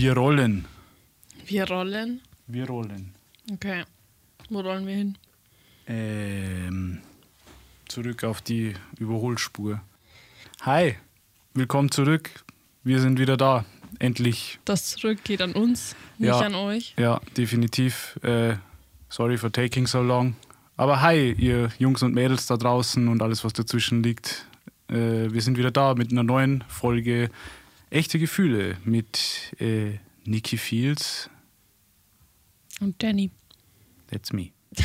Wir rollen. Wir rollen. Wir rollen. Okay. Wo rollen wir hin? Ähm, zurück auf die Überholspur. Hi, willkommen zurück. Wir sind wieder da. Endlich. Das zurück geht an uns, nicht Ja. an euch. Ja, definitiv. Äh, sorry for taking so long. Aber hi, ihr Jungs und Mädels da draußen und alles, was dazwischen liegt. Äh, wir sind wieder da mit einer neuen Folge Echte Gefühle mit äh, Nikki Fields. Und Danny. That's me.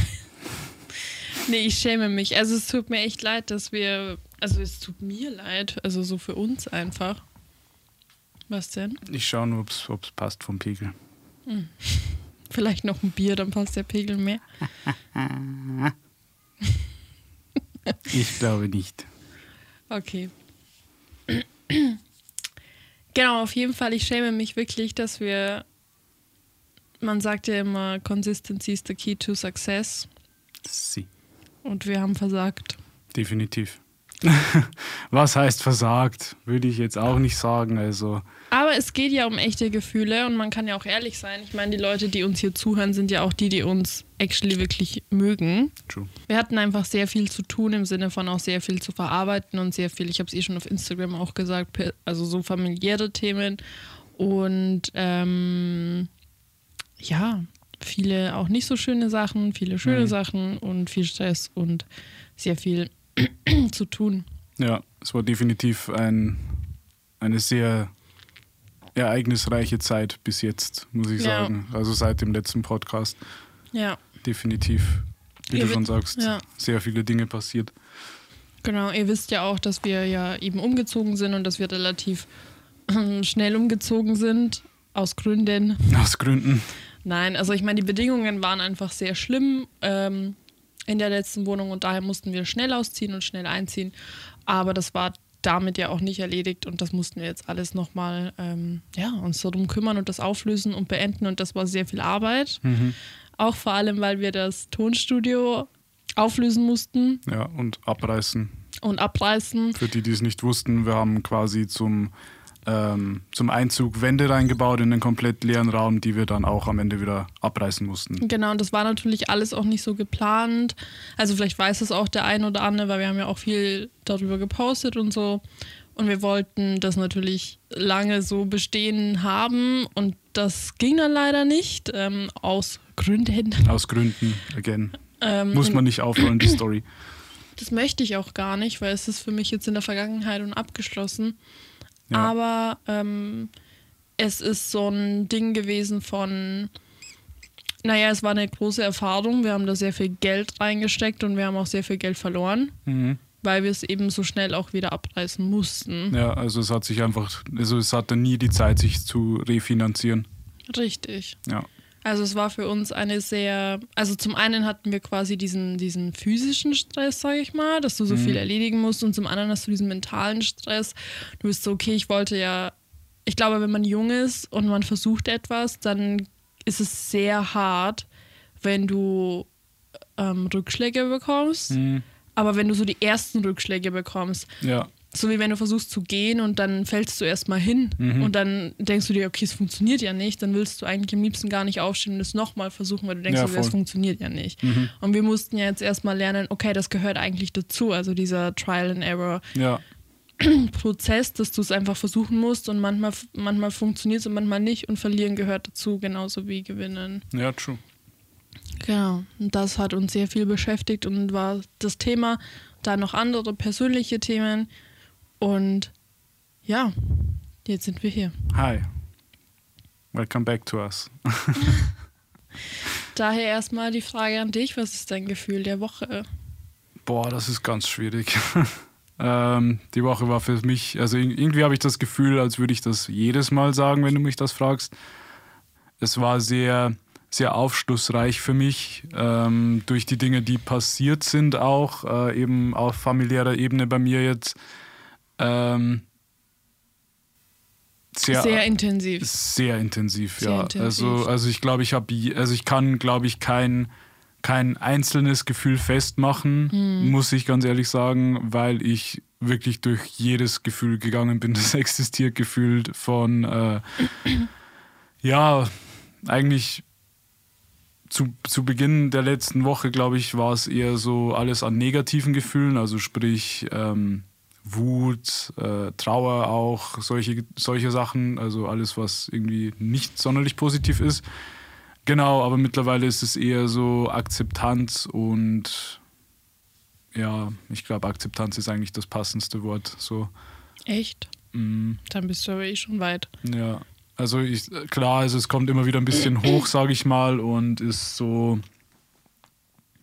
Nee, ich schäme mich. Also es tut mir echt leid, dass wir. Also es tut mir leid. Also so für uns einfach. Was denn? Ich schaue nur, ob es passt vom Pegel. Vielleicht noch ein Bier, dann passt der Pegel mehr. Ich glaube nicht. Okay. Genau, auf jeden Fall, ich schäme mich wirklich, dass wir. Man sagt ja immer, Consistency is the key to success. Sie. Und wir haben versagt. Definitiv. Was heißt versagt? Würde ich jetzt auch nicht sagen. Also, Aber es geht ja um echte Gefühle und man kann ja auch ehrlich sein. Ich meine, die Leute, die uns hier zuhören, sind ja auch die, die uns actually wirklich mögen. true. Wir hatten einfach sehr viel zu tun im Sinne von auch sehr viel zu verarbeiten und sehr viel, ich habe es eh schon auf Instagram auch gesagt, also so familiäre Themen und ähm, ja, viele auch nicht so schöne Sachen, viele schöne Mhm. Sachen und viel Stress und sehr viel zu tun. Ja, es war definitiv ein, eine sehr ereignisreiche Zeit bis jetzt, muss ich Ja. sagen. Also seit dem letzten Podcast. Ja, Definitiv, wie Ihr du schon sagst, ja. sehr viele Dinge passiert. Genau, ihr wisst ja auch, dass wir ja eben umgezogen sind und dass wir relativ schnell umgezogen sind, aus Gründen. Aus Gründen. Nein, also ich meine, die Bedingungen waren einfach sehr schlimm ähm, in der letzten Wohnung und daher mussten wir schnell ausziehen und schnell einziehen. Aber das war damit ja auch nicht erledigt und das mussten wir jetzt alles nochmal ähm, ja, uns darum kümmern und das auflösen und beenden und das war sehr viel Arbeit. Mhm. Auch vor allem, weil wir das Tonstudio auflösen mussten Ja, und abreißen. und abreißen. Für die, die es nicht wussten, wir haben quasi zum, ähm, zum Einzug Wände reingebaut in den komplett leeren Raum, die wir dann auch am Ende wieder abreißen mussten. Genau, und das war natürlich alles auch nicht so geplant. Also vielleicht weiß es auch der ein oder andere, weil wir haben ja auch viel darüber gepostet und so. Und wir wollten das natürlich lange so bestehen haben und das ging dann leider nicht, ähm, aus Gründen. Aus Gründen, again. Ähm, Muss man nicht aufrollen, die Story. Das möchte ich auch gar nicht, weil es ist für mich jetzt in der Vergangenheit und abgeschlossen. Ja. Aber ähm, es ist so ein Ding gewesen von, naja, es war eine große Erfahrung. Wir haben da sehr viel Geld reingesteckt und wir haben auch sehr viel Geld verloren, Mhm. weil wir es eben so schnell auch wieder abreißen mussten. Ja, also es hat sich einfach, also es hatte nie die Zeit, sich zu refinanzieren. Richtig. Ja. Also es war für uns eine sehr, also zum einen hatten wir quasi diesen, diesen physischen Stress, sage ich mal, dass du so Mhm. viel erledigen musst und zum anderen hast du diesen mentalen Stress. Du bist so, okay, ich wollte ja, ich glaube, wenn man jung ist und man versucht etwas, dann ist es sehr hart, wenn du ähm, Rückschläge bekommst. Mhm. Aber wenn du so die ersten Rückschläge bekommst, Ja, so wie wenn du versuchst zu gehen und dann fällst du erstmal hin Mhm. und dann denkst du dir, okay, es funktioniert ja nicht, dann willst du eigentlich am liebsten gar nicht aufstehen und es nochmal versuchen, weil du denkst, Ja, dir, es funktioniert ja nicht. Mhm. Und wir mussten ja jetzt erstmal lernen, okay, das gehört eigentlich dazu, also dieser Trial and Error ja, Prozess, dass du es einfach versuchen musst und manchmal, manchmal funktioniert es und manchmal nicht und verlieren gehört dazu, genauso wie gewinnen. ja, true. Genau, und das hat uns sehr viel beschäftigt und war das Thema. Dann noch andere persönliche Themen. Und ja, jetzt sind wir hier. Hi. Welcome back to us. Daher erstmal die Frage an dich: Was ist dein Gefühl der Woche? Boah, das ist ganz schwierig. ähm, die Woche war für mich, also ir- irgendwie habe ich das Gefühl, als würde ich das jedes Mal sagen, wenn du mich das fragst. Es war sehr, sehr aufschlussreich für mich ähm, durch die Dinge, die passiert sind, auch äh, eben auf familiärer Ebene bei mir jetzt. Ähm, sehr, Sehr intensiv. sehr intensiv, Sehr ja. intensiv. Also, also ich glaube, ich habe, also ich kann, glaube ich, kein, kein einzelnes Gefühl festmachen, Hm. muss ich ganz ehrlich sagen, weil ich wirklich durch jedes Gefühl gegangen bin, das existiert, gefühlt von, äh, Ja, eigentlich zu, zu Beginn der letzten Woche, glaube ich, war es eher so alles an negativen Gefühlen, also sprich ähm, Wut, äh, Trauer auch, solche, solche Sachen, also alles, was irgendwie nicht sonderlich positiv ist. Genau, aber mittlerweile ist es eher so Akzeptanz und ja, ich glaube, Akzeptanz ist eigentlich das passendste Wort. So. Echt? Mm, Dann bist du aber eh schon weit. ja, also ich, klar, also es kommt immer wieder ein bisschen hoch, sage ich mal, und ist so,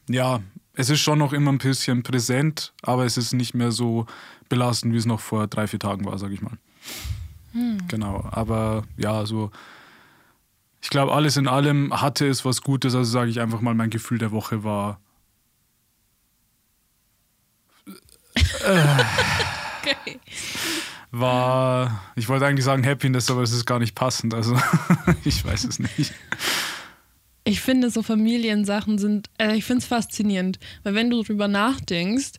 ja, es ist schon noch immer ein bisschen präsent, aber es ist nicht mehr so belastend, wie es noch vor drei, vier Tagen war, sage ich mal. Genau, aber ja, so, ich glaube, alles in allem hatte es was Gutes, also sage ich einfach mal, mein Gefühl der Woche war Okay. war, ich wollte eigentlich sagen Happiness, aber es ist gar nicht passend. Also ich weiß es nicht. Ich finde, so Familiensachen sind, äh, ich finde es faszinierend, weil wenn du drüber nachdenkst,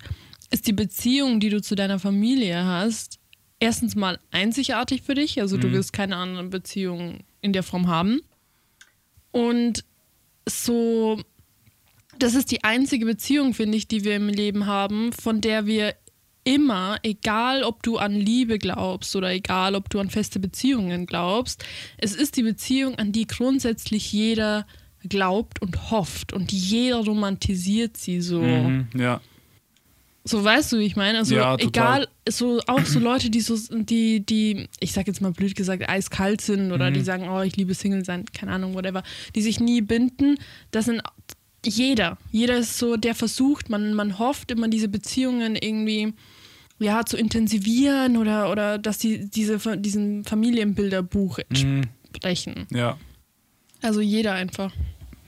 ist die Beziehung, die du zu deiner Familie hast, erstens mal einzigartig für dich, also du wirst keine andere Beziehung in der Form haben. Und so, das ist die einzige Beziehung, finde ich, die wir im Leben haben, von der wir immer, egal ob du an Liebe glaubst oder egal ob du an feste Beziehungen glaubst, es ist die Beziehung, an die grundsätzlich jeder glaubt und hofft und jeder romantisiert sie so. Mhm, ja, So weißt du, wie ich meine? Also Ja, egal, so auch so Leute, die so, die, die, ich sag jetzt mal blöd gesagt, eiskalt sind oder Mhm. die sagen, oh, ich liebe Single sein, keine Ahnung, whatever, die sich nie binden, das sind jeder. Jeder ist so, der versucht, man, man hofft immer diese Beziehungen irgendwie ja, zu intensivieren oder, oder dass die diese, diesen Familienbilderbuch mhm, entsprechen. ja, Also jeder einfach.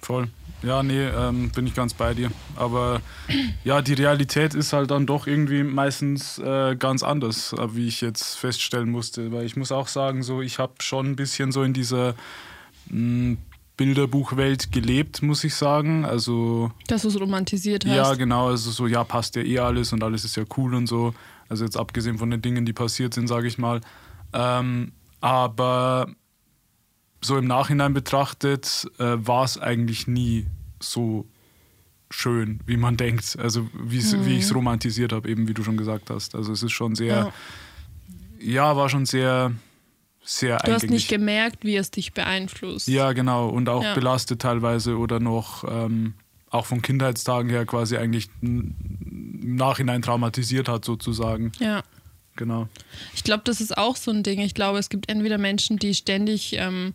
voll. Ja, nee, ähm, bin ich ganz bei dir. Aber ja, die Realität ist halt dann doch irgendwie meistens äh, ganz anders, äh, wie ich jetzt feststellen musste. Weil ich muss auch sagen, so ich habe schon ein bisschen so in dieser mh, Bilderbuchwelt gelebt, muss ich sagen. Also Dass du es romantisiert hast. Ja, genau. Also so, ja, passt ja eh alles und alles ist ja cool und so. Also jetzt abgesehen von den Dingen, die passiert sind, sage ich mal. Ähm, aber so im Nachhinein betrachtet äh, war es eigentlich nie so schön, wie man denkt. Also wie's- wie ich es romantisiert habe, eben wie du schon gesagt hast. Also es ist schon sehr, Ja. ja, war schon sehr, sehr Du hast nicht gemerkt, wie es dich beeinflusst. Ja, genau. Und auch Ja. belastet teilweise oder noch ähm, auch von Kindheitstagen her quasi eigentlich im Nachhinein traumatisiert hat, sozusagen. Ja. Genau. Ich glaube, das ist auch so ein Ding. Ich glaube, es gibt entweder Menschen, die ständig ähm,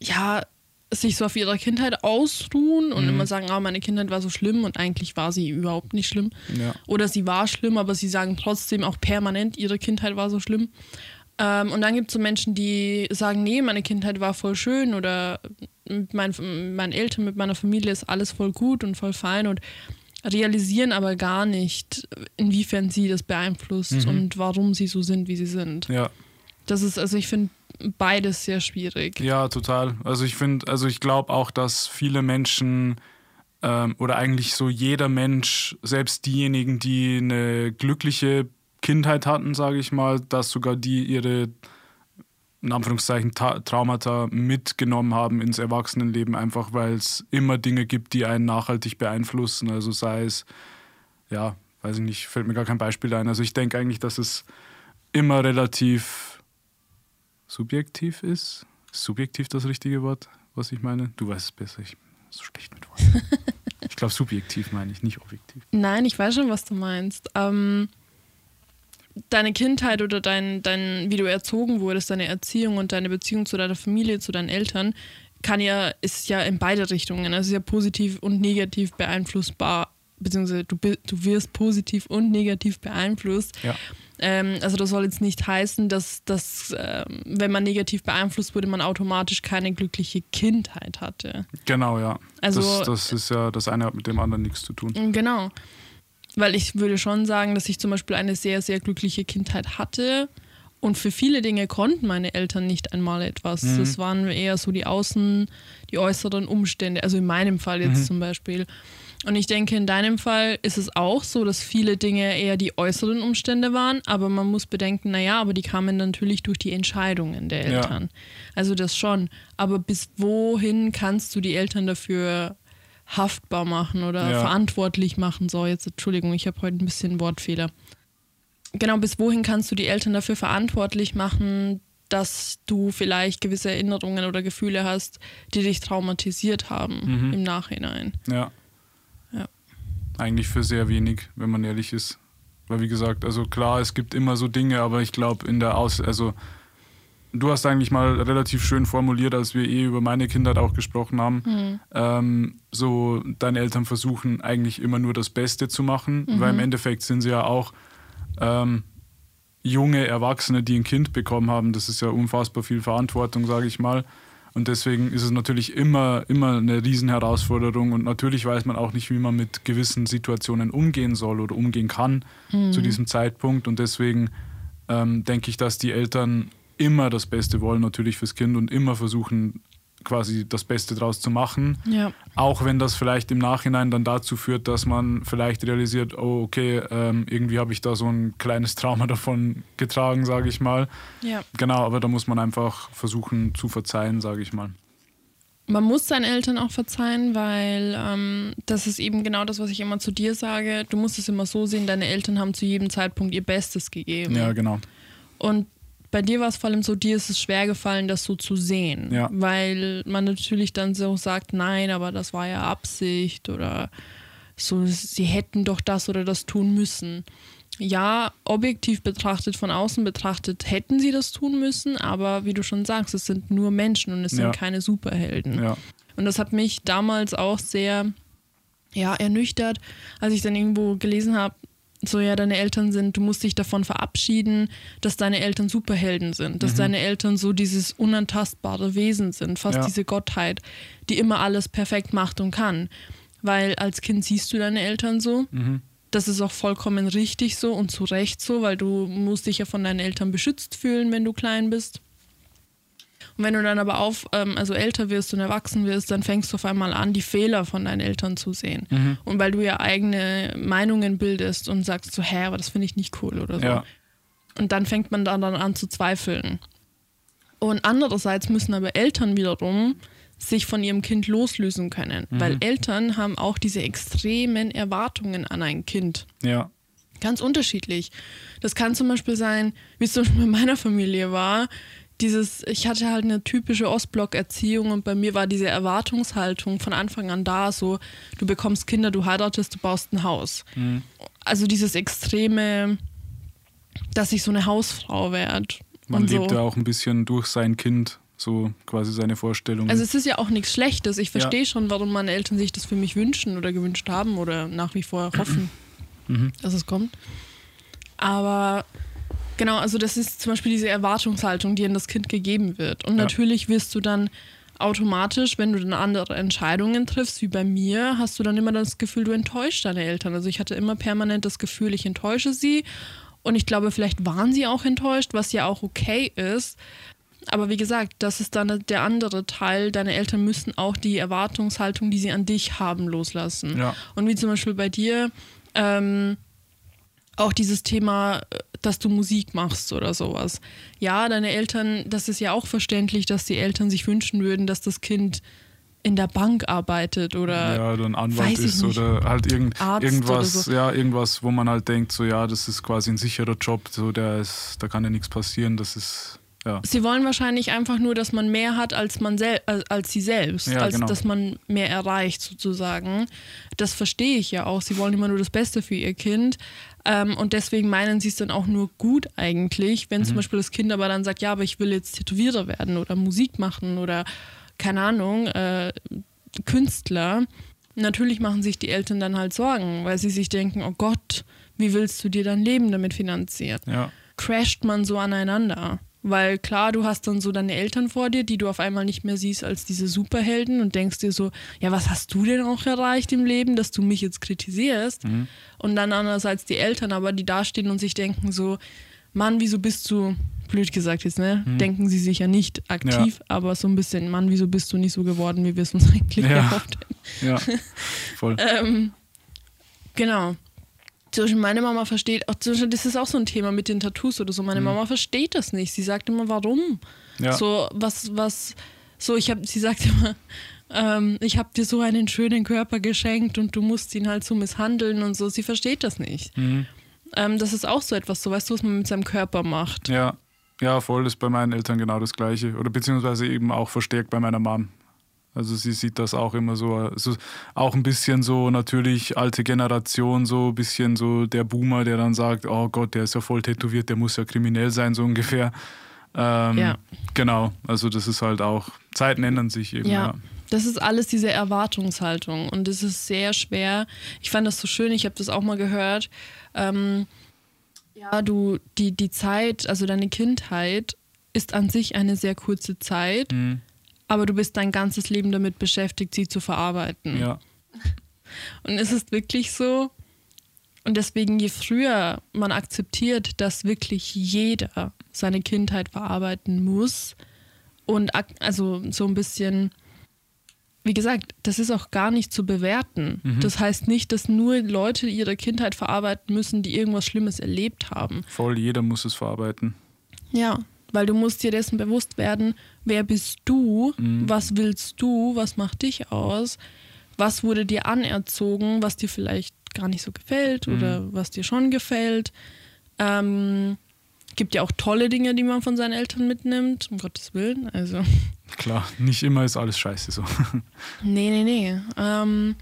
ja, sich so auf ihre Kindheit ausruhen und immer sagen, ah, meine Kindheit war so schlimm und eigentlich war sie überhaupt nicht schlimm. Ja. Oder sie war schlimm, aber sie sagen trotzdem auch permanent, ihre Kindheit war so schlimm. Ähm, und dann gibt es so Menschen, die sagen, nee, meine Kindheit war voll schön oder mit mit meinen Eltern, mit meiner Familie ist alles voll gut und voll fein und realisieren aber gar nicht, inwiefern sie das beeinflusst und warum sie so sind, wie sie sind. Ja. Das ist, also ich finde beides sehr schwierig. Ja, total. Also ich finde, also ich glaube auch, dass viele Menschen ähm, oder eigentlich so jeder Mensch, selbst diejenigen, die eine glückliche Kindheit hatten, sage ich mal, dass sogar die ihre in Anführungszeichen Ta Traumata mitgenommen haben ins Erwachsenenleben, einfach weil es immer Dinge gibt, die einen nachhaltig beeinflussen. Also sei es, ja, weiß ich nicht, fällt mir gar kein Beispiel ein. Also ich denke eigentlich, dass es immer relativ subjektiv ist. Ist subjektiv das richtige Wort, was ich meine? Du weißt es besser, ich so schlecht mit Worten. ich glaube, subjektiv meine ich, nicht objektiv. Nein, ich weiß schon, was du meinst. Ähm, deine Kindheit oder dein, dein, wie du erzogen wurdest, deine Erziehung und deine Beziehung zu deiner Familie, zu deinen Eltern, kann ja, ist ja in beide Richtungen. Also ist ja positiv und negativ beeinflussbar, beziehungsweise du, du wirst positiv und negativ beeinflusst. Ja. Ähm, also das soll jetzt nicht heißen, dass, dass ähm, wenn man negativ beeinflusst wurde, man automatisch keine glückliche Kindheit hatte. Genau, ja. Also- das, das ist ja, das eine hat mit dem anderen nichts zu tun. Genau. Weil ich würde schon sagen, dass ich zum Beispiel eine sehr, sehr glückliche Kindheit hatte. Und für viele Dinge konnten meine Eltern nicht einmal etwas. Mhm. Das waren eher so die Außen, die äußeren Umstände. Also in meinem Fall jetzt Mhm. zum Beispiel. Und ich denke, in deinem Fall ist es auch so, dass viele Dinge eher die äußeren Umstände waren, aber man muss bedenken, naja, aber die kamen natürlich durch die Entscheidungen der Ja. Eltern. Also das schon. Aber bis wohin kannst du die Eltern dafür haftbar machen oder Ja. verantwortlich machen? So, jetzt Entschuldigung, ich habe heute ein bisschen Wortfehler. Genau, bis wohin kannst du die Eltern dafür verantwortlich machen, dass du vielleicht gewisse Erinnerungen oder Gefühle hast, die dich traumatisiert haben Mhm. im Nachhinein? Ja. Ja. Eigentlich für sehr wenig, wenn man ehrlich ist. Weil wie gesagt, also klar, es gibt immer so Dinge, aber ich glaube in der Aus... Also du hast eigentlich mal relativ schön formuliert, als wir eh über meine Kindheit auch gesprochen haben. Mhm. Ähm, so, deine Eltern versuchen eigentlich immer nur das Beste zu machen, weil im Endeffekt sind sie ja auch ähm, junge Erwachsene, die ein Kind bekommen haben. Das ist ja unfassbar viel Verantwortung, sage ich mal. Und deswegen ist es natürlich immer, immer eine Riesenherausforderung. Und natürlich weiß man auch nicht, wie man mit gewissen Situationen umgehen soll oder umgehen kann zu diesem Zeitpunkt. Und deswegen ähm, denke ich, dass die Eltern immer das Beste wollen, natürlich fürs Kind und immer versuchen, quasi das Beste draus zu machen. Ja. Auch wenn das vielleicht im Nachhinein dann dazu führt, dass man vielleicht realisiert, oh, okay, ähm, irgendwie habe ich da so ein kleines Trauma davon getragen, sage ich mal. Ja. Genau, aber da muss man einfach versuchen zu verzeihen, sage ich mal. Man muss seinen Eltern auch verzeihen, weil ähm, das ist eben genau das, was ich immer zu dir sage. Du musst es immer so sehen, deine Eltern haben zu jedem Zeitpunkt ihr Bestes gegeben. Ja, genau. Und bei dir war es vor allem so, dir ist es schwer gefallen, das so zu sehen. Ja. Weil man natürlich dann so sagt, nein, aber das war ja Absicht oder so, sie hätten doch das oder das tun müssen. Ja, objektiv betrachtet, von außen betrachtet, hätten sie das tun müssen, aber wie du schon sagst, es sind nur Menschen und es Ja. sind keine Superhelden. Ja, Und das hat mich damals auch sehr ja, ernüchtert, als ich dann irgendwo gelesen habe, so ja, deine Eltern sind, du musst dich davon verabschieden, dass deine Eltern Superhelden sind, dass deine Eltern so dieses unantastbare Wesen sind, fast Ja. diese Gottheit, die immer alles perfekt macht und kann. Weil als Kind siehst du deine Eltern so. mhm. Das ist auch vollkommen richtig so und zu Recht so, weil du musst dich ja von deinen Eltern beschützt fühlen, wenn du klein bist. Und wenn du dann aber auf, ähm, also älter wirst und erwachsen wirst, dann fängst du auf einmal an, die Fehler von deinen Eltern zu sehen. Mhm. Und weil du ja eigene Meinungen bildest und sagst so, hä, aber das finde ich nicht cool oder so. ja, Und dann fängt man dann, dann an zu zweifeln. Und andererseits müssen aber Eltern wiederum sich von ihrem Kind loslösen können, weil Eltern haben auch diese extremen Erwartungen an ein Kind. ja, Ganz unterschiedlich. Das kann zum Beispiel sein, wie es zum Beispiel bei meiner Familie war. Dieses, ich hatte halt eine typische Ostblock-Erziehung und bei mir war diese Erwartungshaltung von Anfang an da, so du bekommst Kinder, du heiratest, du baust ein Haus. Mhm. Also dieses extreme, dass ich so eine Hausfrau werde. Man lebt so. ja auch ein bisschen durch sein Kind, so quasi seine Vorstellungen. Also es ist ja auch nichts Schlechtes. Ich Ja. verstehe schon, warum meine Eltern sich das für mich wünschen oder gewünscht haben oder nach wie vor hoffen, Mhm. dass es kommt. Aber genau, also das ist zum Beispiel diese Erwartungshaltung, die an das Kind gegeben wird. Und Ja. natürlich wirst du dann automatisch, wenn du dann andere Entscheidungen triffst, wie bei mir, hast du dann immer das Gefühl, du enttäuschst deine Eltern. Also ich hatte immer permanent das Gefühl, ich enttäusche sie. Und ich glaube, vielleicht waren sie auch enttäuscht, was ja auch okay ist. Aber wie gesagt, das ist dann der andere Teil. Deine Eltern müssen auch die Erwartungshaltung, die sie an dich haben, loslassen. Ja. Und wie zum Beispiel bei dir, ähm, auch dieses Thema, äh, dass du Musik machst oder sowas. Ja, deine Eltern, das ist ja auch verständlich, dass die Eltern sich wünschen würden, dass das Kind in der Bank arbeitet oder ja, oder ein Anwalt ist nicht. oder halt irgend, Arzt irgendwas, so. ja, irgendwas, wo man halt denkt, so ja, das ist quasi ein sicherer Job, so der ist, da kann ja nichts passieren, das ist, ja. Sie wollen wahrscheinlich einfach nur, dass man mehr hat als man sel als, als sie selbst, Ja, als genau. dass man mehr erreicht sozusagen. Das verstehe ich ja auch. Sie wollen immer nur das Beste für ihr Kind. Ähm, und deswegen meinen sie es dann auch nur gut eigentlich, wenn Mhm. zum Beispiel das Kind aber dann sagt, ja, aber ich will jetzt Tätowierer werden oder Musik machen oder keine Ahnung, äh, Künstler. Natürlich machen sich die Eltern dann halt Sorgen, weil sie sich denken, oh Gott, wie willst du dir dein Leben damit finanzieren? Ja, crasht man so aneinander. Weil klar, du hast dann so deine Eltern vor dir, die du auf einmal nicht mehr siehst als diese Superhelden und denkst dir so, ja, was hast du denn auch erreicht im Leben, dass du mich jetzt kritisierst? Und dann andererseits die Eltern aber, die dastehen und sich denken so, Mann, wieso bist du blöd gesagt jetzt, ne? Hm. Denken sie sich ja nicht aktiv, ja. aber so ein bisschen, Mann, wieso bist du nicht so geworden, wie wir es uns eigentlich ja. erhofft hätten. Ja, voll. ähm, genau. Zum meine Mama versteht, auch das ist auch so ein Thema mit den Tattoos oder so. Meine hm. Mama versteht das nicht. Sie sagt immer, warum? Ja. So, was, was, so, ich habe, sie sagt immer, ähm, ich habe dir so einen schönen Körper geschenkt und du musst ihn halt so misshandeln und so. Sie versteht das nicht. Mhm. Ähm, das ist auch so etwas, so weißt du, was man mit seinem Körper macht. Ja, ja, voll ist bei meinen Eltern genau das Gleiche. Oder beziehungsweise eben auch verstärkt bei meiner Mom. Also sie sieht das auch immer so, also auch ein bisschen so natürlich alte Generation, so ein bisschen so der Boomer, der dann sagt, oh Gott, der ist ja voll tätowiert, der muss ja kriminell sein, so ungefähr. Ähm, ja. Genau, also das ist halt auch, Zeiten ändern sich eben. Ja. ja. Das ist alles diese Erwartungshaltung und es ist sehr schwer. Ich fand das so schön, ich habe das auch mal gehört. Ähm, ja, du, die, die Zeit, also deine Kindheit ist an sich eine sehr kurze Zeit, mhm. Aber du bist dein ganzes Leben damit beschäftigt, sie zu verarbeiten. Ja. Und es ist wirklich so, und deswegen, je früher man akzeptiert, dass wirklich jeder seine Kindheit verarbeiten muss und also so ein bisschen wie gesagt, das ist auch gar nicht zu bewerten. Mhm. Das heißt nicht, dass nur Leute ihre Kindheit verarbeiten müssen, die irgendwas Schlimmes erlebt haben. Voll, jeder muss es verarbeiten. Ja, weil du musst dir dessen bewusst werden, wer bist du, mhm. was willst du, was macht dich aus, was wurde dir anerzogen, was dir vielleicht gar nicht so gefällt mhm. oder was dir schon gefällt. Ähm, gibt ja auch tolle Dinge, die man von seinen Eltern mitnimmt, um Gottes Willen. Also. Klar, nicht immer ist alles scheiße so. Nee, nee, nee. Ähm,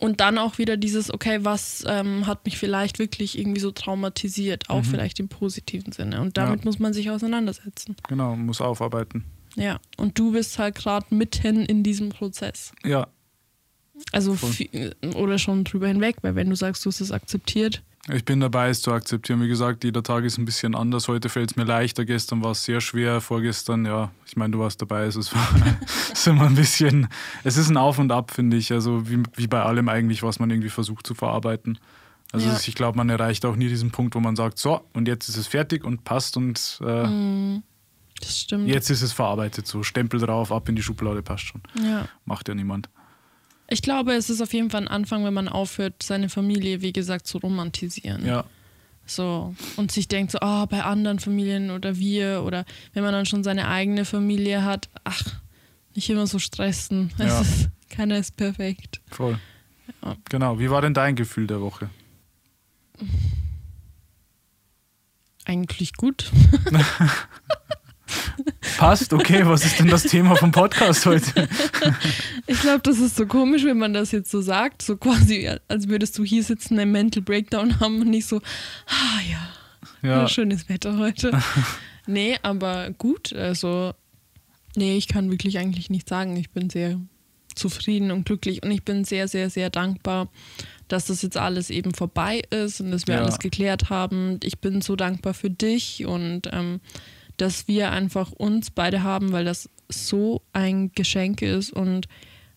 und dann auch wieder dieses, okay, was ähm, hat mich vielleicht wirklich irgendwie so traumatisiert, auch mhm. vielleicht im positiven Sinne. Und damit ja. muss man sich auseinandersetzen. Genau, muss aufarbeiten. Ja, und du bist halt gerade mitten in diesem Prozess. Ja. Also, oder schon drüber hinweg, weil wenn du sagst, du hast es akzeptiert, ich bin dabei, es zu akzeptieren. Wie gesagt, jeder Tag ist ein bisschen anders. Heute fällt es mir leichter. Gestern war es sehr schwer. Vorgestern, ja, ich meine, du warst dabei. Es ist, es ist immer ein bisschen, es ist ein Auf und Ab, finde ich. Also wie, wie bei allem eigentlich, was man irgendwie versucht zu verarbeiten. Also ja. ich glaube, man erreicht auch nie diesen Punkt, wo man sagt, so, und jetzt ist es fertig und passt und äh, mm, jetzt ist es verarbeitet. So, Stempel drauf, ab in die Schublade, passt schon. Ja. Macht ja niemand. Ich glaube, es ist auf jeden Fall ein Anfang, wenn man aufhört, seine Familie, wie gesagt, zu romantisieren. Ja. So. Und sich denkt so, oh, bei anderen Familien oder wir oder wenn man dann schon seine eigene Familie hat, ach, nicht immer so stressen. Ja. Ist, keiner ist perfekt. Voll. Ja. Genau. Wie war denn dein Gefühl der Woche? Eigentlich gut. Passt, okay, was ist denn das Thema vom Podcast heute? ich glaube, das ist so komisch, wenn man das jetzt so sagt, so quasi, als würdest du hier sitzen, einen Mental Breakdown haben und nicht so, ah ja, ja. schönes Wetter heute. nee, aber gut, also, nee, ich kann wirklich eigentlich nicht sagen. Ich bin sehr zufrieden und glücklich und ich bin sehr, sehr, sehr dankbar, dass das jetzt alles eben vorbei ist und dass wir ja. alles geklärt haben. Ich bin so dankbar für dich und ähm, dass wir einfach uns beide haben, weil das so ein Geschenk ist und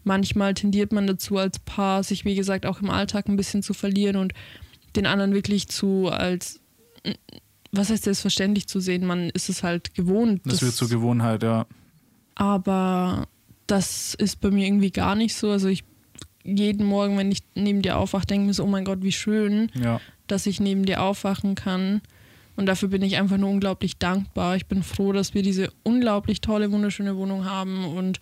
manchmal tendiert man dazu als Paar, sich wie gesagt auch im Alltag ein bisschen zu verlieren und den anderen wirklich zu als was heißt selbstverständlich zu sehen, man ist es halt gewohnt. Das, das wird zur Gewohnheit, ja. Aber das ist bei mir irgendwie gar nicht so. Also ich jeden Morgen, wenn ich neben dir aufwache, denke mir so, oh mein Gott, wie schön, ja. dass ich neben dir aufwachen kann. Und dafür bin ich einfach nur unglaublich dankbar. Ich bin froh, dass wir diese unglaublich tolle, wunderschöne Wohnung haben und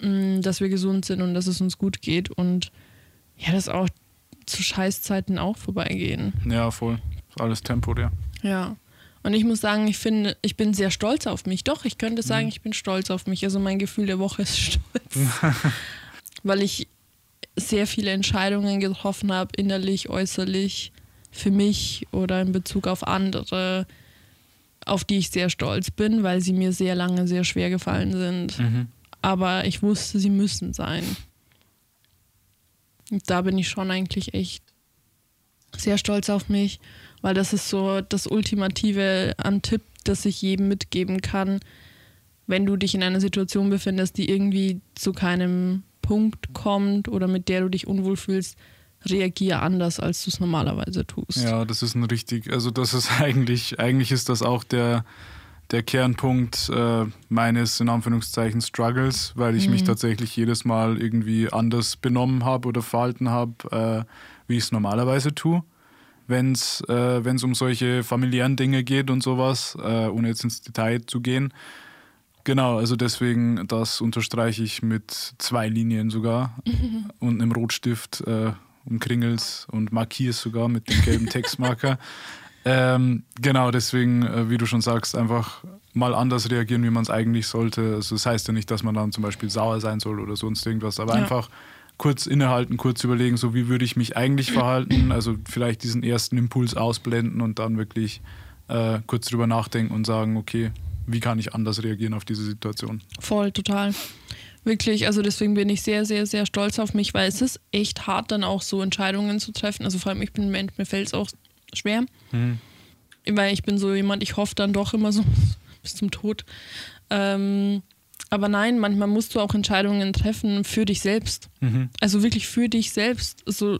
mh, mm, dass wir gesund sind und dass es uns gut geht und ja, dass auch zu Scheißzeiten auch vorbeigehen. Ja, voll. Alles temporär. Ja. Und ich muss sagen, ich finde, ich bin sehr stolz auf mich. Doch, ich könnte sagen, mhm. ich bin stolz auf mich. Also mein Gefühl der Woche ist stolz. Weil ich sehr viele Entscheidungen getroffen habe, innerlich, äußerlich, für mich oder in Bezug auf andere, auf die ich sehr stolz bin, weil sie mir sehr lange sehr schwer gefallen sind. Mhm. Aber ich wusste, sie müssen sein. Und da bin ich schon eigentlich echt sehr stolz auf mich, weil das ist so das Ultimative an Tipp, das ich jedem mitgeben kann, wenn du dich in einer Situation befindest, die irgendwie zu keinem Punkt kommt oder mit der du dich unwohl fühlst, reagiere anders, als du es normalerweise tust. Ja, das ist ein richtig, also das ist eigentlich, eigentlich ist das auch der, der Kernpunkt äh, meines in Anführungszeichen Struggles, weil ich mhm. mich tatsächlich jedes Mal irgendwie anders benommen habe oder verhalten habe, äh, wie ich es normalerweise tue. Wenn es äh, um solche familiären Dinge geht und sowas, äh, ohne jetzt ins Detail zu gehen. Genau, also deswegen, das unterstreiche ich mit zwei Linien sogar mhm. und einem Rotstift äh, umkringelst und markierst sogar mit dem gelben Textmarker. ähm, genau, deswegen, äh, wie du schon sagst, einfach mal anders reagieren, wie man es eigentlich sollte. Also das heißt ja nicht, dass man dann zum Beispiel sauer sein soll oder sonst irgendwas, aber ja. einfach kurz innehalten, kurz überlegen, so wie würde ich mich eigentlich verhalten. Also vielleicht diesen ersten Impuls ausblenden und dann wirklich äh, kurz drüber nachdenken und sagen, okay, wie kann ich anders reagieren auf diese Situation? Voll, total. Wirklich, also deswegen bin ich sehr, sehr, sehr stolz auf mich, weil es ist echt hart, dann auch so Entscheidungen zu treffen. Also vor allem, ich bin ein Mensch, mir fällt es auch schwer. Mhm. Weil ich bin so jemand, ich hoffe dann doch immer so bis zum Tod. Ähm, aber nein, manchmal musst du auch Entscheidungen treffen für dich selbst. Mhm. Also wirklich für dich selbst. Also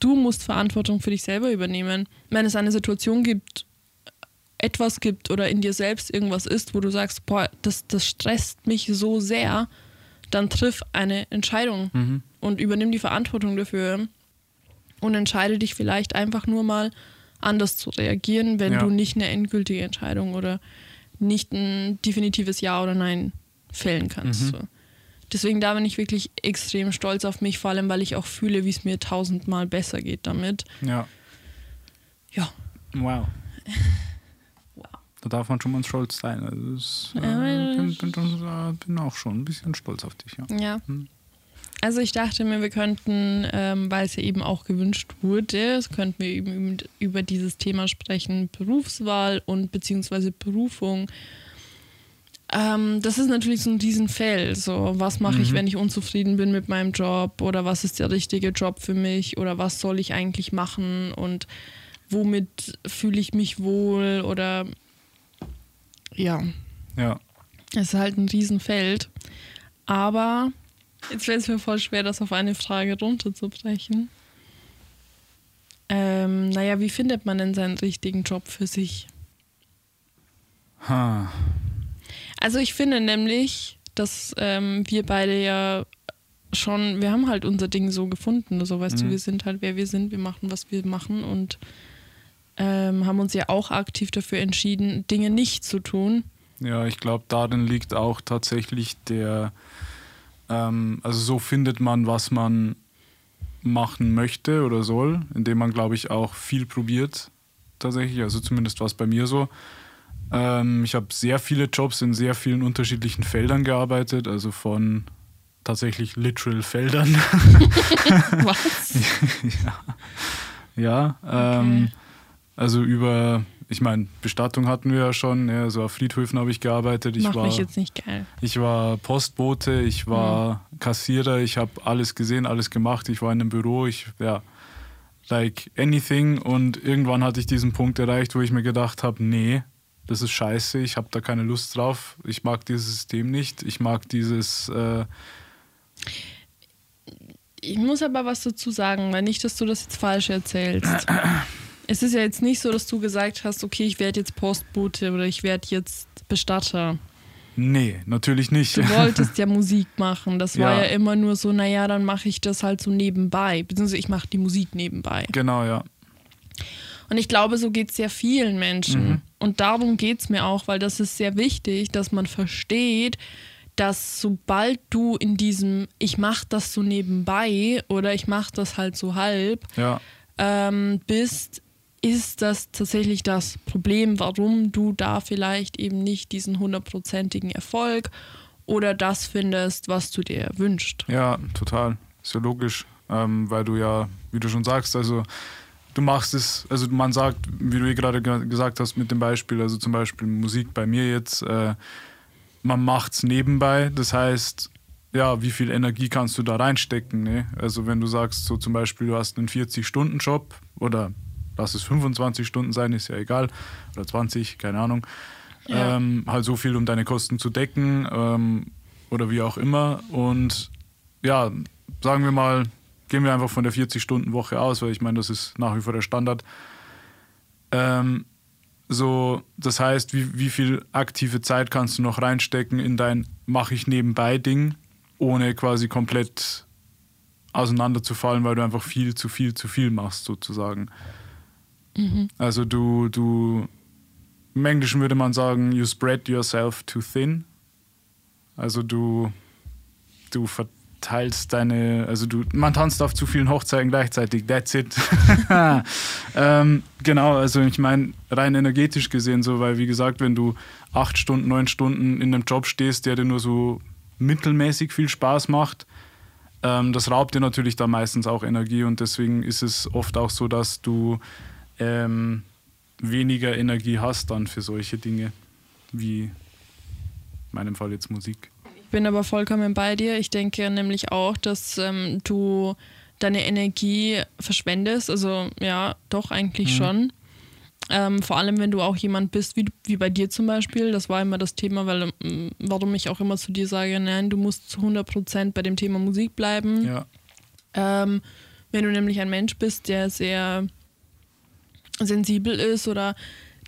du musst Verantwortung für dich selber übernehmen. Wenn es eine Situation gibt, etwas gibt oder in dir selbst irgendwas ist, wo du sagst, boah, das, das stresst mich so sehr, dann triff eine Entscheidung mhm. und übernimm die Verantwortung dafür und entscheide dich vielleicht einfach nur mal anders zu reagieren, wenn ja. du nicht eine endgültige Entscheidung oder nicht ein definitives Ja oder Nein fällen kannst. Mhm. So. Deswegen da bin ich wirklich extrem stolz auf mich, vor allem weil ich auch fühle, wie es mir tausendmal besser geht damit. Ja. Ja. Wow. Da darf man schon mal stolz sein. Also das, äh, bin, bin, bin, auch schon ein bisschen stolz auf dich. Ja. ja. Hm. Also ich dachte mir, wir könnten, ähm, weil es ja eben auch gewünscht wurde, könnten wir eben über dieses Thema sprechen, Berufswahl und beziehungsweise Berufung. Ähm, das ist natürlich so ein Riesenfeld. So, was mache mhm. ich, wenn ich unzufrieden bin mit meinem Job? Oder was ist der richtige Job für mich? Oder was soll ich eigentlich machen? Und womit fühle ich mich wohl? Oder ja. Ja. Es ist halt ein Riesenfeld. Aber jetzt wäre es mir voll schwer, das auf eine Frage runterzubrechen. Ähm, naja, wie findet man denn seinen richtigen Job für sich? Ha. Also ich finde nämlich, dass ähm, wir beide ja schon, wir haben halt unser Ding so gefunden. So weißt mhm. du, wir sind halt wer wir sind, wir machen, was wir machen und ähm, haben uns ja auch aktiv dafür entschieden, Dinge nicht zu tun. Ja, ich glaube, darin liegt auch tatsächlich der, ähm, also so findet man, was man machen möchte oder soll, indem man, glaube ich, auch viel probiert, tatsächlich, also zumindest war es bei mir so. Ähm, ich habe sehr viele Jobs in sehr vielen unterschiedlichen Feldern gearbeitet, also von tatsächlich literal Feldern. was? ja. ja ähm, okay. Also über, ich meine, Bestattung hatten wir ja schon, ja, so auf Friedhöfen habe ich gearbeitet. Ich Macht war, mich jetzt nicht geil. Ich war Postbote, ich war mhm. Kassierer, ich habe alles gesehen, alles gemacht. Ich war in einem Büro, ich, ja, like anything. Und irgendwann hatte ich diesen Punkt erreicht, wo ich mir gedacht habe, nee, das ist scheiße, ich habe da keine Lust drauf. Ich mag dieses System nicht. Ich mag dieses... Äh ich muss aber was dazu sagen, weil nicht, dass du das jetzt falsch erzählst. Es ist ja jetzt nicht so, dass du gesagt hast, okay, ich werde jetzt Postbote oder ich werde jetzt Bestatter. Nee, natürlich nicht. Du wolltest ja Musik machen. Das war ja, ja immer nur so, naja, dann mache ich das halt so nebenbei. Beziehungsweise ich mache die Musik nebenbei. Genau, ja. Und ich glaube, so geht es sehr vielen Menschen. Mhm. Und darum geht es mir auch, weil das ist sehr wichtig, dass man versteht, dass sobald du in diesem, ich mache das so nebenbei oder ich mache das halt so halb, ja. ähm, bist, ist das tatsächlich das Problem, warum du da vielleicht eben nicht diesen hundertprozentigen Erfolg oder das findest, was du dir wünschst. Ja, total. Ist ja logisch, ähm, weil du ja, wie du schon sagst, also du machst es, also man sagt, wie du gerade gesagt hast mit dem Beispiel, also zum Beispiel Musik bei mir jetzt, äh, man macht es nebenbei, das heißt, ja, wie viel Energie kannst du da reinstecken? Ne? Also wenn du sagst, so zum Beispiel, du hast einen 40-Stunden-Job oder lass es 25 Stunden sein, ist ja egal, oder 20, keine Ahnung. Ja. Ähm, halt so viel, um deine Kosten zu decken ähm, oder wie auch immer. Und ja, sagen wir mal, gehen wir einfach von der 40-Stunden-Woche aus, weil ich meine, das ist nach wie vor der Standard. Ähm, so, das heißt, wie, wie viel aktive Zeit kannst du noch reinstecken in dein mache ich nebenbei Ding, ohne quasi komplett auseinanderzufallen, weil du einfach viel zu viel zu viel machst, sozusagen. Mhm. Also du, du, im Englischen würde man sagen, you spread yourself too thin. Also du, du verteilst deine, also du, man tanzt auf zu vielen Hochzeiten gleichzeitig, that's it. ähm, genau, also ich meine, rein energetisch gesehen so, weil wie gesagt, wenn du acht Stunden, neun Stunden in einem Job stehst, der dir nur so mittelmäßig viel Spaß macht, ähm, das raubt dir natürlich da meistens auch Energie und deswegen ist es oft auch so, dass du ähm, weniger Energie hast dann für solche Dinge, wie in meinem Fall jetzt Musik. Ich bin aber vollkommen bei dir. Ich denke nämlich auch, dass ähm, du deine Energie verschwendest. Also ja, doch eigentlich mhm. schon. Ähm, vor allem, wenn du auch jemand bist, wie, wie bei dir zum Beispiel. Das war immer das Thema, weil, ähm, warum ich auch immer zu dir sage, nein, du musst zu 100% bei dem Thema Musik bleiben. Ja. Ähm, wenn du nämlich ein Mensch bist, der sehr sensibel ist oder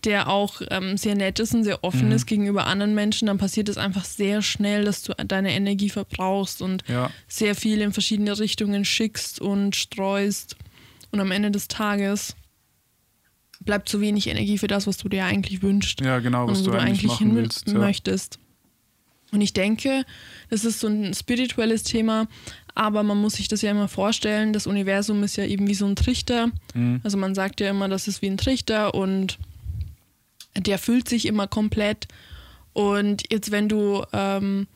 der auch ähm, sehr nett ist und sehr offen mhm. ist gegenüber anderen Menschen, dann passiert es einfach sehr schnell, dass du deine Energie verbrauchst und ja. sehr viel in verschiedene Richtungen schickst und streust. Und am Ende des Tages bleibt zu wenig Energie für das, was du dir eigentlich wünschst. Ja, genau, was du, du, eigentlich, hin willst, ja. möchtest. Und ich denke, das ist so ein spirituelles Thema, aber man muss sich das ja immer vorstellen. Das Universum ist ja eben wie so ein Trichter. Mhm. Also man sagt ja immer, das ist wie ein Trichter und der füllt sich immer komplett. Und jetzt, wenn du ähm,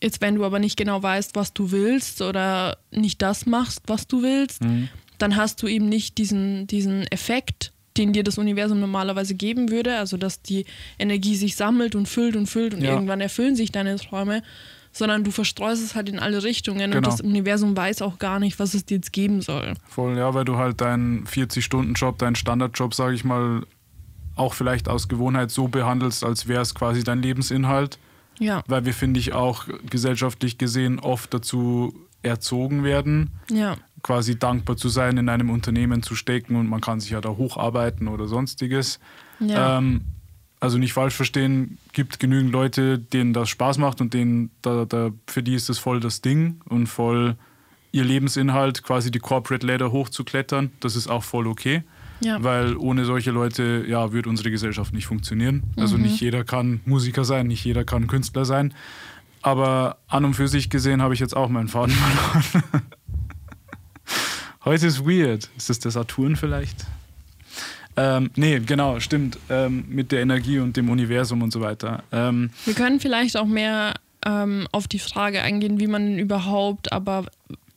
jetzt, wenn du aber nicht genau weißt, was du willst oder nicht das machst, was du willst, mhm. dann hast du eben nicht diesen, diesen Effekt, den dir das Universum normalerweise geben würde, also dass die Energie sich sammelt und füllt und füllt und ja. irgendwann erfüllen sich deine Träume, sondern du verstreust es halt in alle Richtungen genau. und das Universum weiß auch gar nicht, was es dir jetzt geben soll. Voll, ja, weil du halt deinen 40-Stunden-Job, deinen Standardjob, sage ich mal, auch vielleicht aus Gewohnheit so behandelst, als wäre es quasi dein Lebensinhalt. Ja. Weil wir, finde ich, auch gesellschaftlich gesehen oft dazu erzogen werden, ja. quasi dankbar zu sein, in einem Unternehmen zu stecken und man kann sich ja da hocharbeiten oder sonstiges. Ja. Ähm, also nicht falsch verstehen, gibt genügend Leute, denen das Spaß macht und denen da, da, für die ist das voll das Ding und voll ihr Lebensinhalt, quasi die Corporate Ladder hochzuklettern. Das ist auch voll okay. Ja. Weil ohne solche Leute ja, wird unsere Gesellschaft nicht funktionieren. Also mhm. nicht jeder kann Musiker sein, nicht jeder kann Künstler sein. Aber an und für sich gesehen habe ich jetzt auch meinen Faden verloren. Heute ist weird. Ist das der Saturn vielleicht? Ähm, nee, genau, stimmt. Ähm, mit der Energie und dem Universum und so weiter. Ähm, Wir können vielleicht auch mehr ähm, auf die Frage eingehen, wie man überhaupt aber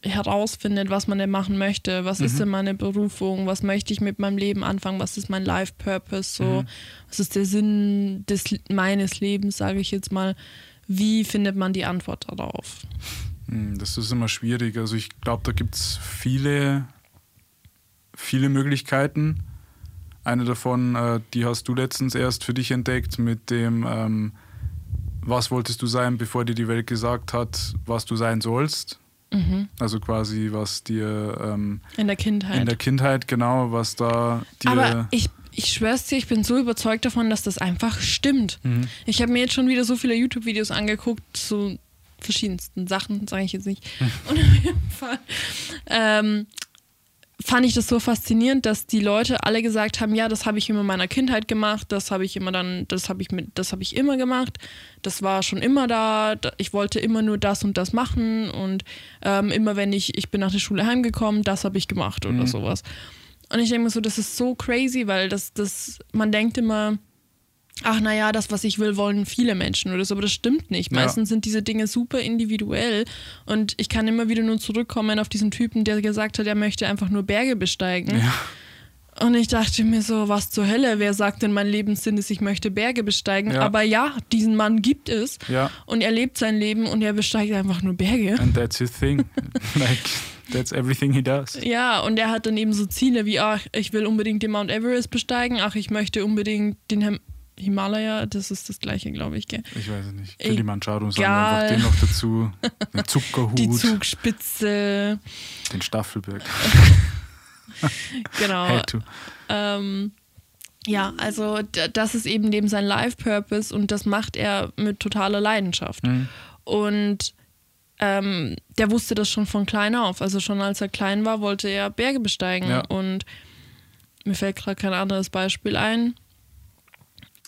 herausfindet, was man denn machen möchte. Was mhm. ist denn meine Berufung? Was möchte ich mit meinem Leben anfangen? Was ist mein Life Purpose? So, mhm. was ist der Sinn des, meines Lebens, sage ich jetzt mal. Wie findet man die Antwort darauf? Hm, das ist immer schwierig. Also ich glaube, da gibt es viele, viele Möglichkeiten. Eine davon, äh, die hast du letztens erst für dich entdeckt mit dem, ähm, was wolltest du sein, bevor dir die Welt gesagt hat, was du sein sollst. Mhm. Also quasi, was dir ähm, in der Kindheit. In der Kindheit, genau, was da dir. Aber ich ich schwör's dir, ich bin so überzeugt davon, dass das einfach stimmt. Mhm. Ich habe mir jetzt schon wieder so viele YouTube-Videos angeguckt zu verschiedensten Sachen, sage ich jetzt nicht. Mhm. Und auf jeden Fall ähm, fand ich das so faszinierend, dass die Leute alle gesagt haben, ja, das habe ich immer in meiner Kindheit gemacht, das habe ich immer dann, das habe ich mit, das habe ich immer gemacht, das war schon immer da, ich wollte immer nur das und das machen und ähm, immer wenn ich, ich bin nach der Schule heimgekommen, das habe ich gemacht oder mhm. sowas. Und ich denke mir so, das ist so crazy, weil das, das, man denkt immer, ach naja, das, was ich will, wollen viele Menschen oder so, aber das stimmt nicht. Meistens ja. sind diese Dinge super individuell und ich kann immer wieder nur zurückkommen auf diesen Typen, der gesagt hat, er möchte einfach nur Berge besteigen. Ja. Und ich dachte mir so, was zur Hölle, wer sagt denn, mein Lebenssinn ist, ich möchte Berge besteigen? Ja. Aber ja, diesen Mann gibt es und er lebt sein Leben und er besteigt einfach nur Berge. And that's his thing. like, that's everything he does. Ja, und er hat dann eben so Ziele wie, ach, ich will unbedingt den Mount Everest besteigen, ach, ich möchte unbedingt den Himalaya, das ist das gleiche, glaube ich, gell? Ich weiß es nicht. Kilimanjaro sagen wir einfach den noch dazu. Den Zuckerhut, Die Zugspitze, den Staffelberg. genau. Hey. Ähm, ja, also das ist eben dem sein Life-Purpose und das macht er mit totaler Leidenschaft. Mhm. Und ähm, der wusste das schon von klein auf. Also schon als er klein war, wollte er Berge besteigen. Ja. Und mir fällt gerade kein anderes Beispiel ein.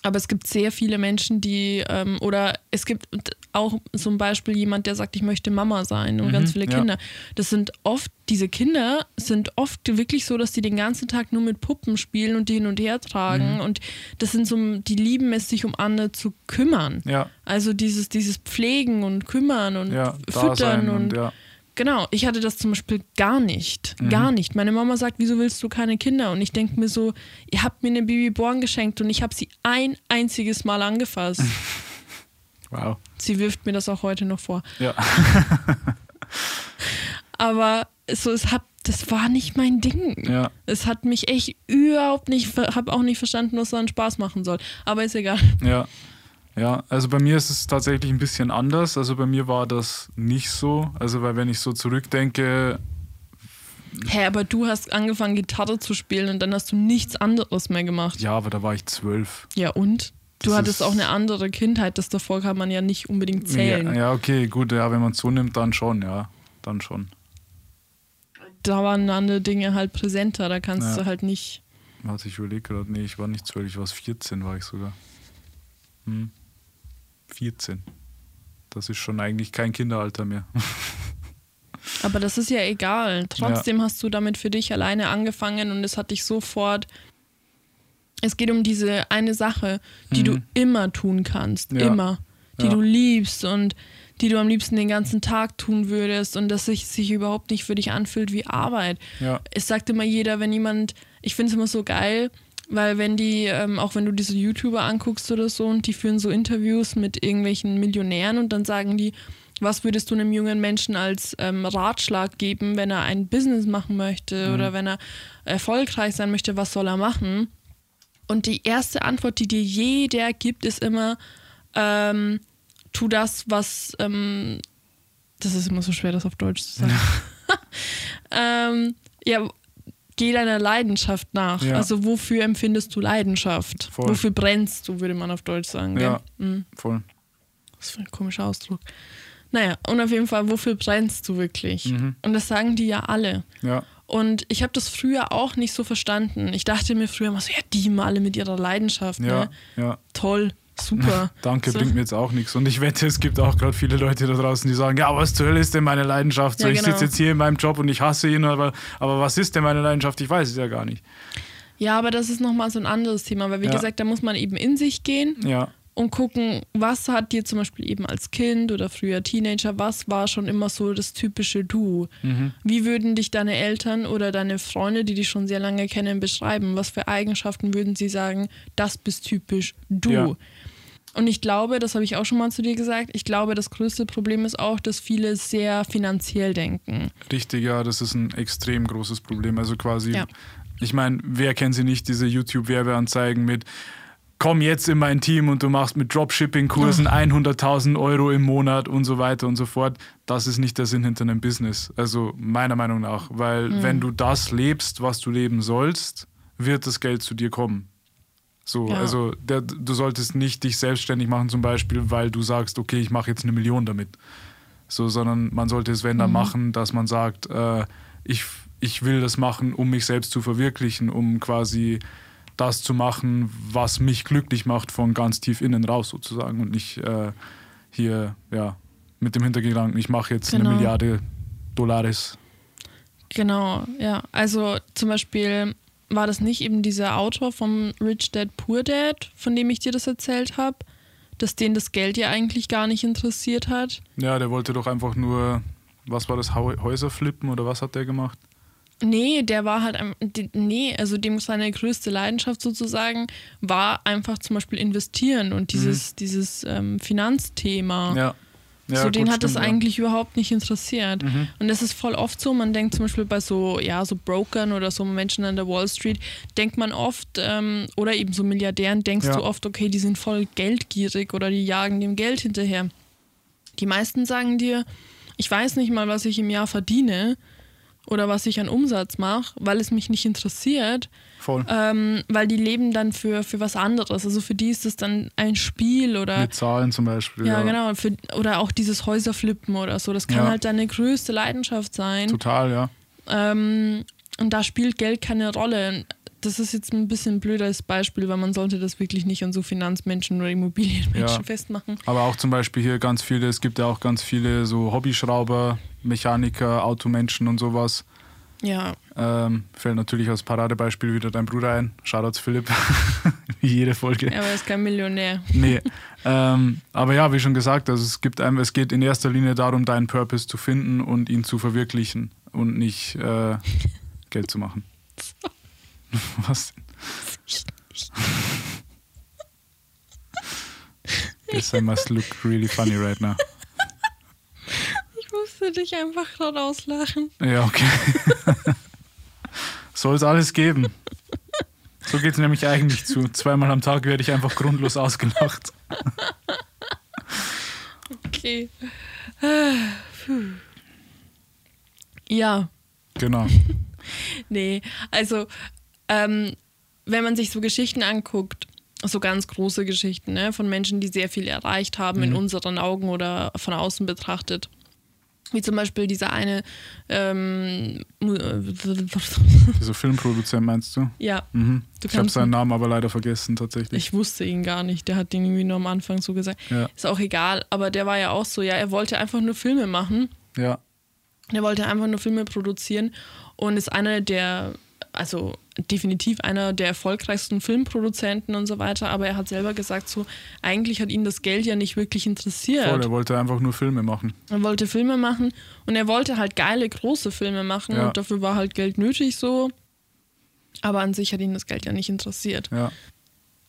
Aber es gibt sehr viele Menschen, die, ähm, oder es gibt auch zum Beispiel jemand, der sagt, ich möchte Mama sein und Mhm, ganz viele ja. Kinder. Das sind oft, diese Kinder sind oft wirklich so, dass die den ganzen Tag nur mit Puppen spielen und die hin und her tragen. Mhm. Und das sind so, die lieben es, sich um andere zu kümmern. Ja, Also dieses, dieses Pflegen und kümmern und ja, füttern und, und ja. Genau. Ich hatte das zum Beispiel gar nicht, Mhm. gar nicht. Meine Mama sagt, wieso willst du keine Kinder? Und ich denke mir so, ihr habt mir eine Babyborn geschenkt und ich habe sie ein einziges Mal angefasst. Wow. sie wirft mir das auch heute noch vor. Ja. Aber so, es hat, das war nicht mein Ding. Ja. Es hat mich echt überhaupt nicht, habe auch nicht verstanden, was so einen Spaß machen soll. Aber ist egal. Ja. Ja, also bei mir ist es tatsächlich ein bisschen anders. Also bei mir war das nicht so. Also weil wenn ich so zurückdenke, Hä, aber du hast angefangen, Gitarre zu spielen und dann hast du nichts anderes mehr gemacht. ja, aber da war ich zwölf. Ja, und? Du Das hattest auch eine andere Kindheit, das davor kann man ja nicht unbedingt zählen. Ja, ja, okay, gut, ja, wenn man es so nimmt, dann schon, ja. Dann schon. Da waren andere Dinge halt präsenter, da kannst Ja. du halt nicht. Warte, ich überlege gerade, nee, ich war nicht zwölf, ich war 14, war ich sogar. Hm. 14. Das ist schon eigentlich kein Kinderalter mehr. Aber das ist ja egal. Trotzdem hast du damit für dich alleine angefangen und es hat dich sofort. Es geht um diese eine Sache, die du Mhm. immer tun kannst. Ja. Immer. Die Ja. du liebst und die du am liebsten den ganzen Tag tun würdest und dass sich, sich überhaupt nicht für dich anfühlt wie Arbeit. Ja, es sagt immer jeder, wenn jemand, ich finde es immer so geil, weil wenn die, ähm, auch wenn du diese YouTuber anguckst oder so und die führen so Interviews mit irgendwelchen Millionären und dann sagen die, was würdest du einem jungen Menschen als ähm, Ratschlag geben, wenn er ein Business machen möchte Mhm. oder wenn er erfolgreich sein möchte, was soll er machen? Und die erste Antwort, die dir jeder gibt, ist immer, ähm, tu das, was, ähm, das ist immer so schwer, das auf Deutsch zu sagen. ähm, ja, geh deiner Leidenschaft nach. Ja. Also wofür empfindest du Leidenschaft? Voll. Wofür brennst du, würde man auf Deutsch sagen. Ja. Mhm. voll. Was für ein komischer Ausdruck. Naja, und auf jeden Fall, wofür brennst du wirklich? Mhm. Und das sagen die ja alle. Ja, Und ich habe das früher auch nicht so verstanden. Ich dachte mir früher immer so, ja, die mal alle mit ihrer Leidenschaft, ja, ne? ja. Toll, super. Danke, So. bringt mir jetzt auch nichts. Und ich wette, es gibt auch gerade viele Leute da draußen, die sagen, ja, was zur Hölle ist denn meine Leidenschaft? So, Ja, ich genau. sitze jetzt hier in meinem Job und ich hasse ihn, aber, aber was ist denn meine Leidenschaft? Ich weiß es ja gar nicht. Ja, aber das ist nochmal so ein anderes Thema, weil wie Ja. gesagt, da muss man eben in sich gehen Ja, und gucken, was hat dir zum Beispiel eben als Kind oder früher Teenager, was war schon immer so das typische Du? mhm. Wie würden dich deine Eltern oder deine Freunde, die dich schon sehr lange kennen, beschreiben? Was für Eigenschaften würden sie sagen, das bist typisch du? Ja. Und ich glaube, das habe ich auch schon mal zu dir gesagt, ich glaube, das größte Problem ist auch, dass viele sehr finanziell denken. richtig, ja, das ist ein extrem großes Problem. Also quasi, Ja. ich meine, wer kennt sie nicht, diese YouTube-Werbeanzeigen mit komm jetzt in mein Team und du machst mit Dropshipping-Kursen 100.000 Euro im Monat und so weiter und so fort. Das ist nicht der Sinn hinter einem Business. Also meiner Meinung nach. Weil Mhm. wenn du das lebst, was du leben sollst, wird das Geld zu dir kommen. So, Ja. also der, du solltest nicht dich selbstständig machen, zum Beispiel, weil du sagst, okay, ich mache jetzt eine Million damit. So, sondern man sollte es, wenn dann Mhm. machen, dass man sagt, äh, ich, ich will das machen, um mich selbst zu verwirklichen, um quasi das zu machen, was mich glücklich macht, von ganz tief innen raus sozusagen und nicht äh, hier, ja, mit dem Hintergedanken, ich mache jetzt Genau. eine Milliarde Dollars. Genau, ja. Also zum Beispiel war das nicht eben dieser Autor vom Rich Dad Poor Dad, von dem ich dir das erzählt habe, dass den das Geld ja eigentlich gar nicht interessiert hat. Ja, der wollte doch einfach nur, was war das, Häuser flippen oder was hat der gemacht? Nee, der war halt, nee, also dem seine größte Leidenschaft sozusagen war einfach zum Beispiel investieren und dieses, dieses ähm, Finanzthema. Ja, Ja, so den gut, hat stimmt, ja. eigentlich überhaupt nicht interessiert. Mhm. Und das ist voll oft so, man denkt zum Beispiel bei so, ja, so Brokern oder so Menschen an der Wall Street, denkt man oft, ähm, oder eben so Milliardären, denkst Ja. du oft, okay, die sind voll geldgierig oder die jagen dem Geld hinterher. Die meisten sagen dir, ich weiß nicht mal, was ich im Jahr verdiene oder was ich an Umsatz mache, weil es mich nicht interessiert, Voll. ähm, weil die leben dann für, für was anderes. Also für die ist es dann ein Spiel oder Mit Zahlen zum Beispiel. ja, genau. Für, oder auch dieses Häuserflippen oder so. Das kann Ja. halt deine größte Leidenschaft sein. Total, ja. Ähm, und da spielt Geld keine Rolle. Das ist jetzt ein bisschen ein blödes Beispiel, weil man sollte das wirklich nicht an so Finanzmenschen oder Immobilienmenschen Ja. festmachen. Aber auch zum Beispiel hier ganz viele, es gibt ja auch ganz viele so Hobbyschrauber, Mechaniker, Automenschen und sowas. Ja, Ähm, fällt natürlich als Paradebeispiel wieder dein Bruder ein. Shoutouts Philipp. Wie jede Folge. er ist kein Millionär. Nee. ähm, aber ja, wie schon gesagt, also es, gibt einem, es geht in erster Linie darum, deinen Purpose zu finden und ihn zu verwirklichen und nicht äh, Geld zu machen. Was? Guess I must look really funny right now. Ich musste dich einfach gerade auslachen. Ja, okay. Soll es alles geben. So geht es nämlich eigentlich zu. Zweimal am Tag werde ich einfach grundlos ausgelacht. Okay. Puh. Ja, Genau. Nee, also ähm, wenn man sich so Geschichten anguckt, so ganz große Geschichten ne, von Menschen, die sehr viel erreicht haben in unseren Augen oder von außen betrachtet. Wie zum Beispiel dieser eine, ähm, äh, Dieser Filmproduzent meinst du? ja, Mhm. Du Ich habe seinen Namen aber leider vergessen tatsächlich. ich wusste ihn gar nicht, der hat den irgendwie nur am Anfang so gesagt. Ja. Ist auch egal, aber der war ja auch so, ja, er wollte einfach nur Filme machen Ja. Der wollte einfach nur Filme produzieren und ist einer der, also definitiv einer der erfolgreichsten Filmproduzenten und so weiter, aber er hat selber gesagt, so, eigentlich hat ihn das Geld ja nicht wirklich interessiert. Voll, er wollte einfach nur Filme machen. Er wollte Filme machen und er wollte halt geile, große Filme machen Ja. und dafür war halt Geld nötig so. Aber an sich hat ihn das Geld ja nicht interessiert. Ja.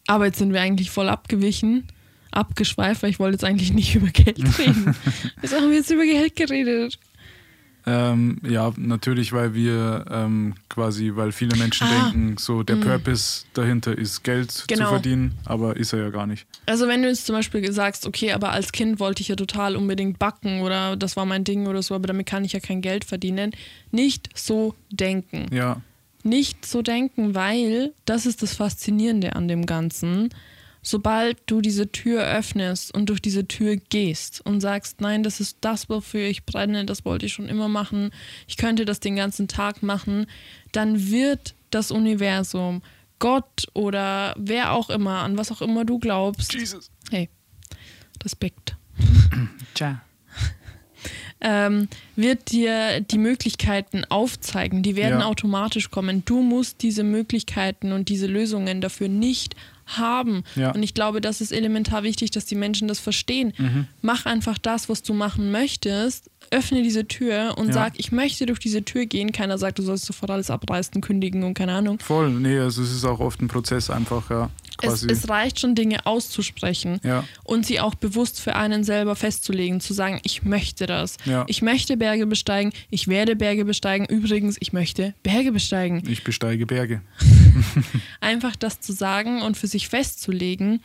Aber jetzt sind wir eigentlich voll abgewichen, abgeschweift, weil ich wollte jetzt eigentlich nicht über Geld reden. Jetzt haben wir jetzt über Geld geredet. Ähm, ja, natürlich, weil wir ähm, quasi, weil viele Menschen Ah. denken, so der Purpose dahinter ist Geld Genau. zu verdienen, aber ist er ja gar nicht. Also wenn du jetzt zum Beispiel sagst, okay, aber als Kind wollte ich ja total unbedingt backen oder das war mein Ding oder so, aber damit kann ich ja kein Geld verdienen. Nicht so denken. Ja, Nicht so denken, weil das ist das Faszinierende an dem Ganzen. Sobald du diese Tür öffnest und durch diese Tür gehst und sagst, nein, das ist das, wofür ich brenne, das wollte ich schon immer machen, ich könnte das den ganzen Tag machen, dann wird das Universum, Gott oder wer auch immer, an was auch immer du glaubst, Jesus. hey, Respekt, Tja. ähm, wird dir die Möglichkeiten aufzeigen. Die werden Ja. automatisch kommen. Du musst diese Möglichkeiten und diese Lösungen dafür nicht haben. Ja. Und ich glaube, das ist elementar wichtig, dass die Menschen das verstehen. Mhm. Mach einfach das, was du machen möchtest. Öffne diese Tür und Ja. sag, ich möchte durch diese Tür gehen. Keiner sagt, du sollst sofort alles abreißen, kündigen und keine Ahnung. Voll, nee, also es ist auch oft ein Prozess einfach, ja. Es, Quasi. es reicht schon, Dinge auszusprechen ja, und sie auch bewusst für einen selber festzulegen, zu sagen, ich möchte das. Ja. Ich möchte Berge besteigen, ich werde Berge besteigen. Übrigens, ich möchte Berge besteigen. ich besteige Berge. Einfach das zu sagen und für sich festzulegen.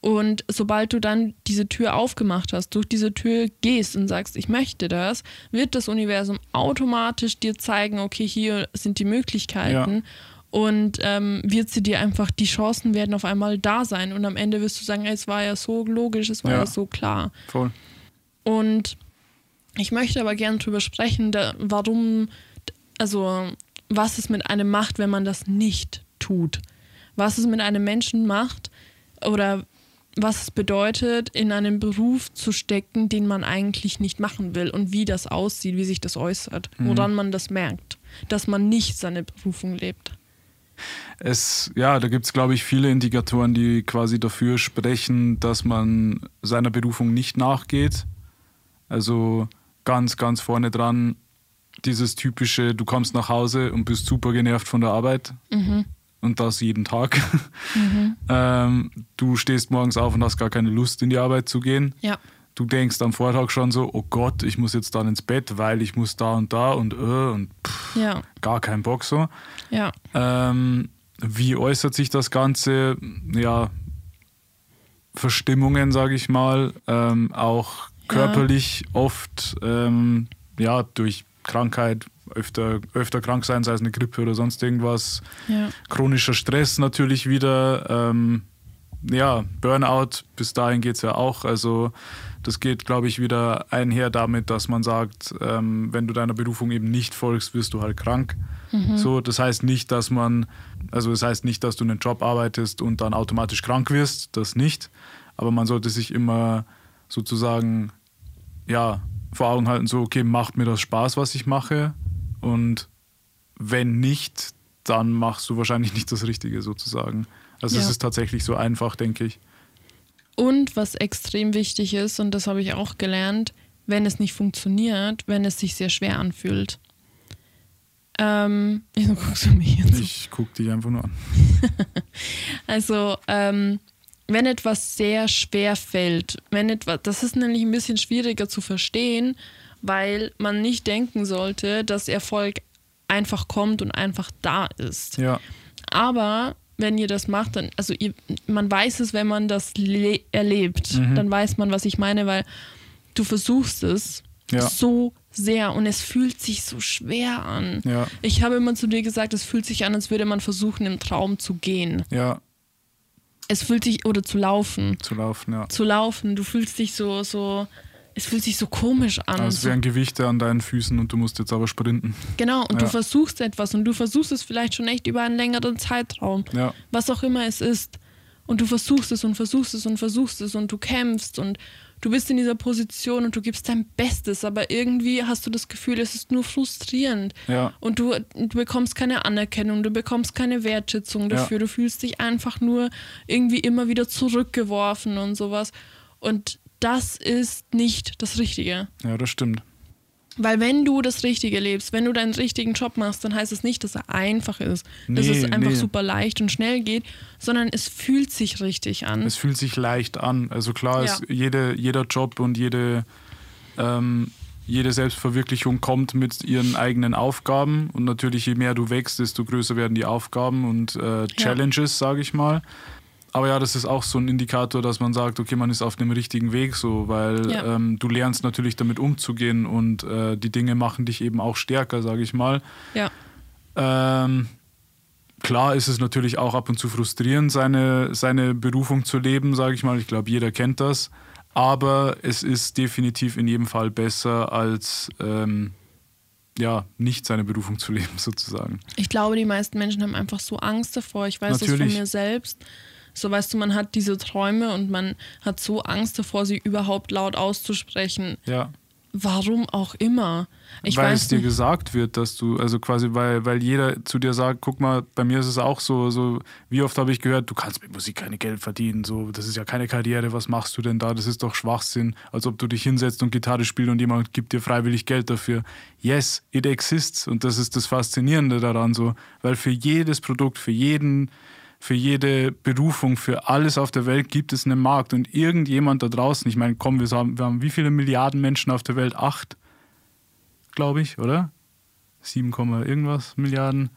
Und sobald du dann diese Tür aufgemacht hast, durch diese Tür gehst und sagst, ich möchte das, wird das Universum automatisch dir zeigen, okay, hier sind die Möglichkeiten. Und ähm, wird sie dir einfach, die Chancen werden auf einmal da sein. Und am Ende wirst du sagen, ey, es war ja so logisch, es war ja, Ja. so klar. Voll. Und ich möchte aber gerne drüber sprechen, da, warum, also was es mit einem macht, wenn man das nicht tut. Was es mit einem Menschen macht oder was es bedeutet, in einen Beruf zu stecken, den man eigentlich nicht machen will und wie das aussieht, wie sich das äußert, woran man das merkt, dass man nicht seine Berufung lebt. Es, ja, da gibt es, glaube ich, viele Indikatoren, die quasi dafür sprechen, dass man seiner Berufung nicht nachgeht. Also ganz, ganz vorne dran dieses typische, du kommst nach Hause und bist super genervt von der Arbeit. Und das jeden Tag. ähm, du stehst morgens auf und hast gar keine Lust, in die Arbeit zu gehen. Ja, du denkst am Vortag schon so, oh Gott, ich muss jetzt dann ins Bett, weil ich muss da und da und äh, und pff, Ja, gar kein Bock so. ja. Ähm, wie äußert sich das Ganze? Ja, Verstimmungen, sage ich mal, ähm, auch körperlich oft, ähm, ja, durch Krankheit, öfter, öfter krank sein, sei es eine Grippe oder sonst irgendwas. Ja. Chronischer Stress natürlich wieder. Ja, Burnout, bis dahin geht es ja auch. Also das geht, glaube ich, wieder einher damit, dass man sagt, ähm, wenn du deiner Berufung eben nicht folgst, wirst du halt krank. So, das heißt nicht, dass man, also das heißt nicht, dass du einen Job arbeitest und dann automatisch krank wirst, das nicht. Aber man sollte sich immer sozusagen, ja, vor Augen halten, so, okay, macht mir das Spaß, was ich mache? Und wenn nicht, dann machst du wahrscheinlich nicht das Richtige sozusagen. Also es Ja. ist tatsächlich so einfach, denke ich. Und was extrem wichtig ist, und das habe ich auch gelernt, wenn es nicht funktioniert, wenn es sich sehr schwer anfühlt. Ähm, wieso guckst du mich jetzt? Ich gucke dich einfach nur an. Also, ähm, wenn etwas sehr schwer fällt, wenn etwas, das ist nämlich ein bisschen schwieriger zu verstehen, weil man nicht denken sollte, dass Erfolg einfach kommt und einfach da ist. Ja, Aber wenn ihr das macht, dann, also ihr, man weiß es, wenn man das le erlebt, Mhm. dann weiß man, was ich meine, weil du versuchst es Ja. so sehr und es fühlt sich so schwer an. ja, Ich habe immer zu dir gesagt, es fühlt sich an, als würde man versuchen, im Traum zu gehen. ja, Es fühlt sich, oder zu laufen. zu laufen, ja. Zu laufen, du fühlst dich so, so, es fühlt sich so komisch an. Also es wären Gewichte an deinen Füßen und du musst jetzt aber sprinten. Genau, und du Ja. versuchst etwas und du versuchst es vielleicht schon echt über einen längeren Zeitraum. Ja, Was auch immer es ist. Und du versuchst es und versuchst es und versuchst es und du kämpfst und du bist in dieser Position und du gibst dein Bestes, aber irgendwie hast du das Gefühl, es ist nur frustrierend. ja, Und du, du bekommst keine Anerkennung, du bekommst keine Wertschätzung dafür, du fühlst dich einfach nur irgendwie immer wieder zurückgeworfen und sowas. Und das ist nicht das Richtige. ja, das stimmt. Weil wenn du das Richtige lebst, wenn du deinen richtigen Job machst, dann heißt es nicht, dass er einfach ist, dass Nee, es einfach nee. super leicht und schnell geht, sondern es fühlt sich richtig an. Es fühlt sich leicht an. Also klar, Ja. ist jede, jeder Job und jede, ähm, jede Selbstverwirklichung kommt mit ihren eigenen Aufgaben. Und natürlich, je mehr du wächst, desto größer werden die Aufgaben und äh, Challenges, sage ich mal. Aber ja, das ist auch so ein Indikator, dass man sagt, okay, man ist auf dem richtigen Weg so, weil Ja. ähm, du lernst natürlich damit umzugehen und äh, die Dinge machen dich eben auch stärker, sage ich mal. ja, Ähm, klar ist es natürlich auch ab und zu frustrierend, seine, seine Berufung zu leben, sage ich mal. Ich glaube, jeder kennt das. Aber es ist definitiv in jedem Fall besser, als ähm, ja, nicht seine Berufung zu leben, sozusagen. ich glaube, die meisten Menschen haben einfach so Angst davor. Ich weiß das Natürlich. von mir selbst. So weißt du, man hat diese Träume und man hat so Angst davor, sie überhaupt laut auszusprechen. Ja. Warum auch immer. Ich weil weiß es dir nicht. gesagt wird, dass du, also quasi, weil, weil jeder zu dir sagt, guck mal, bei mir ist es auch so, so wie oft habe ich gehört, du kannst mit Musik keine Geld verdienen, so, das ist ja keine Karriere, was machst du denn da? Das ist doch Schwachsinn, als ob du dich hinsetzt und Gitarre spielst und jemand gibt dir freiwillig Geld dafür. Yes, it exists und das ist das Faszinierende daran so, weil für jedes Produkt, für jeden für jede Berufung, für alles auf der Welt gibt es einen Markt und irgendjemand da draußen, ich meine, komm, wir haben, wir haben wie viele Milliarden Menschen auf der Welt? Acht? glaube ich, oder? 7, irgendwas Milliarden.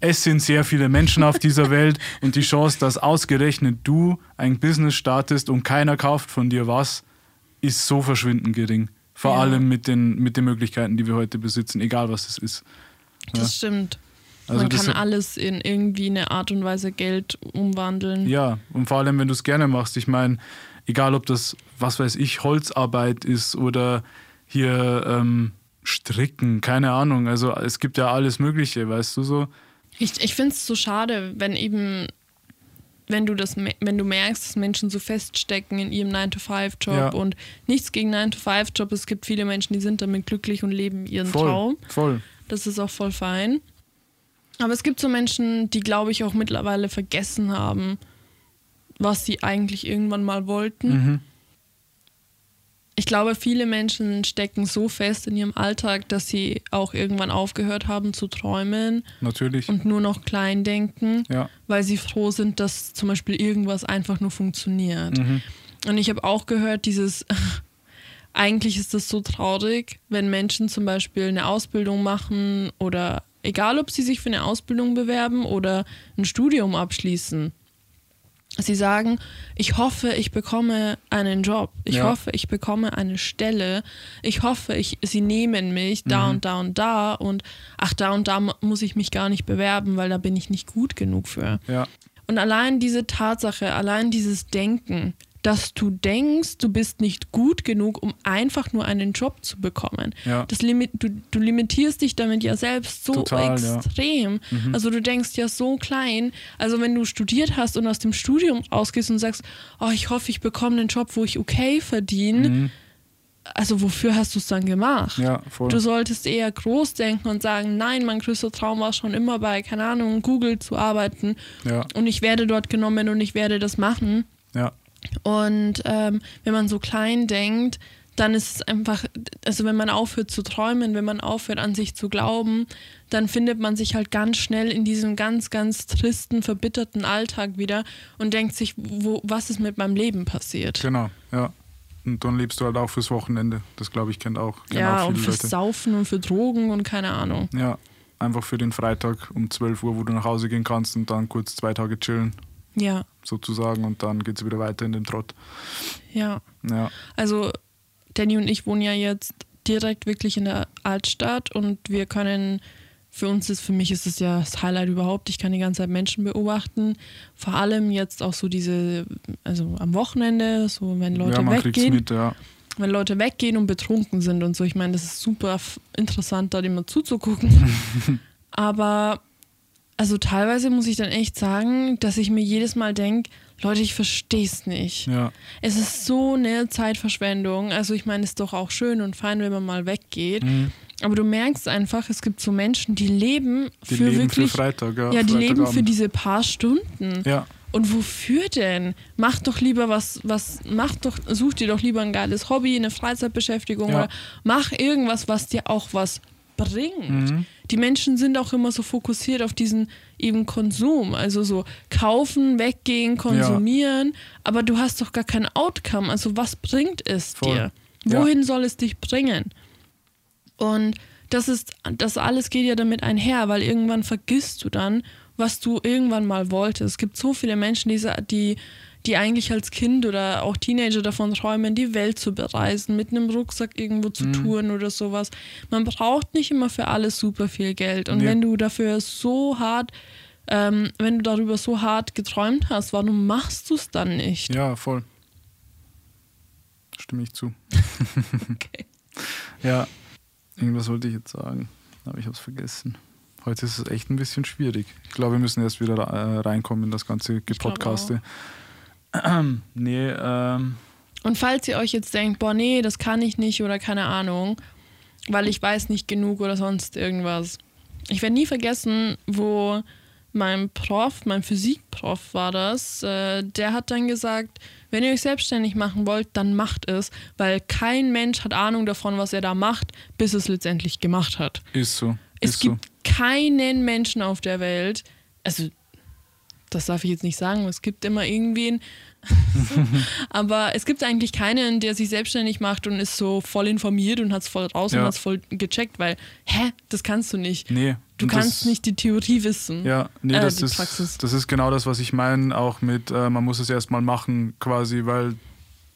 Es sind sehr viele Menschen auf dieser Welt und die Chance, dass ausgerechnet du ein Business startest und keiner kauft von dir was, ist so verschwindend gering. Vor Ja. allem mit den, mit den Möglichkeiten, die wir heute besitzen, egal was es ist. Das stimmt. Also man kann alles in irgendwie eine Art und Weise Geld umwandeln. Ja, und vor allem, wenn du es gerne machst. Ich meine, egal ob das, was weiß ich, Holzarbeit ist oder hier ähm, Stricken, keine Ahnung. Also es gibt ja alles Mögliche, weißt du so. Ich, ich finde es so schade, wenn eben, wenn du das, wenn du merkst, dass Menschen so feststecken in ihrem 9-to-5-Job Ja. und nichts gegen 9-to-5-Job. Es gibt viele Menschen, die sind damit glücklich und leben ihren Voll, Traum. voll. Das ist auch voll fein. Aber es gibt so Menschen, die, glaube ich, auch mittlerweile vergessen haben, was sie eigentlich irgendwann mal wollten. Mhm. Ich glaube, viele Menschen stecken so fest in ihrem Alltag, dass sie auch irgendwann aufgehört haben zu träumen Natürlich. und nur noch klein denken, ja. weil sie froh sind, dass zum Beispiel irgendwas einfach nur funktioniert. Mhm. Und ich habe auch gehört, dieses, eigentlich ist das so traurig, wenn Menschen zum Beispiel eine Ausbildung machen oder egal, ob sie sich für eine Ausbildung bewerben oder ein Studium abschließen. Sie sagen, ich hoffe, ich bekomme einen Job. Ich Ja. hoffe, ich bekomme eine Stelle. Ich hoffe, ich, sie nehmen mich da und da und da. Und ach, da und da mu- muss ich mich gar nicht bewerben, weil da bin ich nicht gut genug für. Ja, Und allein diese Tatsache, allein dieses Denken, dass du denkst, du bist nicht gut genug, um einfach nur einen Job zu bekommen. Ja. Das limi du, du limitierst dich damit ja selbst so Total, ja. extrem. Also du denkst ja so klein. Also wenn du studiert hast und aus dem Studium rausgehst und sagst, oh, ich hoffe, ich bekomme einen Job, wo ich okay verdiene. Also wofür hast du es dann gemacht? Mhm. ja. Du solltest eher groß denken und sagen, nein, mein größter Traum war schon immer bei, keine Ahnung, Google zu arbeiten Ja, und ich werde dort genommen und ich werde das machen. Und ähm, wenn man so klein denkt, dann ist es einfach, also wenn man aufhört zu träumen, wenn man aufhört an sich zu glauben, dann findet man sich halt ganz schnell in diesem ganz, ganz tristen, verbitterten Alltag wieder und denkt sich, wo, was ist mit meinem Leben passiert? genau, ja. Und dann lebst du halt auch fürs Wochenende. Das glaube ich kennt auch, kennen ja, auch und viele fürs Leute. Saufen und für Drogen und keine Ahnung. Ja, einfach für den Freitag um 12 Uhr, wo du nach Hause gehen kannst und dann kurz zwei Tage chillen, Ja, sozusagen, und dann geht es wieder weiter in den Trott. ja. Ja, Also Danny und ich wohnen ja jetzt direkt wirklich in der Altstadt und wir können, für uns ist, für mich ist es ja das Highlight überhaupt, ich kann die ganze Zeit Menschen beobachten, vor allem jetzt auch so diese, also am Wochenende, so wenn Leute ja weggehen, mit, ja. wenn Leute weggehen und betrunken sind und so, ich meine, das ist super interessant, da mal zuzugucken. Aber also teilweise muss ich dann echt sagen, dass ich mir jedes Mal denke, Leute, ich verstehe es nicht. Ja, Es ist so eine Zeitverschwendung. Also ich meine, es ist doch auch schön und fein, wenn man mal weggeht. Mhm. Aber du merkst einfach, es gibt so Menschen, die leben die für leben wirklich. für Freitag, ja. ja, die leben für diese paar Stunden. Ja, Und wofür denn? Mach doch lieber was, was, mach doch, such dir doch lieber ein geiles Hobby, eine Freizeitbeschäftigung Ja. oder mach irgendwas, was dir auch was bringt. Mhm. Die Menschen sind auch immer so fokussiert auf diesen eben Konsum, also so kaufen, weggehen, konsumieren, aber du hast doch gar kein Outcome. Also was bringt es Voll. dir? Ja. Wohin soll es dich bringen? Und das ist, das alles geht ja damit einher, weil irgendwann vergisst du dann, was du irgendwann mal wolltest. Es gibt so viele Menschen, die, die, die eigentlich als Kind oder auch Teenager davon träumen, die Welt zu bereisen, mit einem Rucksack irgendwo zu Mhm. touren oder sowas. Man braucht nicht immer für alles super viel Geld. Und Nee. wenn du dafür so hart, ähm, wenn du darüber so hart geträumt hast, warum machst du es dann nicht? ja, voll. Stimme ich zu. Okay. Ja, irgendwas wollte ich jetzt sagen, aber ich habe es vergessen. Heute ist es echt ein bisschen schwierig. Ich glaube, wir müssen erst wieder äh, reinkommen in das ganze Gepodcaste. nee, ähm, Und falls ihr euch jetzt denkt, boah, nee, das kann ich nicht oder keine Ahnung, weil ich weiß nicht genug oder sonst irgendwas. Ich werde nie vergessen, wo mein Prof, mein Physikprof war das, äh, der hat dann gesagt, wenn ihr euch selbstständig machen wollt, dann macht es, weil kein Mensch hat Ahnung davon, was er da macht, bis es letztendlich gemacht hat. ist so. Es ist so. gibt keinen Menschen auf der Welt, also das darf ich jetzt nicht sagen, es gibt immer irgendwen, aber es gibt eigentlich keinen, der sich selbstständig macht und ist so voll informiert und hat es voll raus und Ja. hat es voll gecheckt, weil, hä, das kannst du nicht. Nee. Du und kannst das, nicht die Theorie wissen. Ja, nee, äh, das, ist, Praxis. das ist genau das, was ich meine, auch mit, äh, man muss es erstmal machen, quasi, weil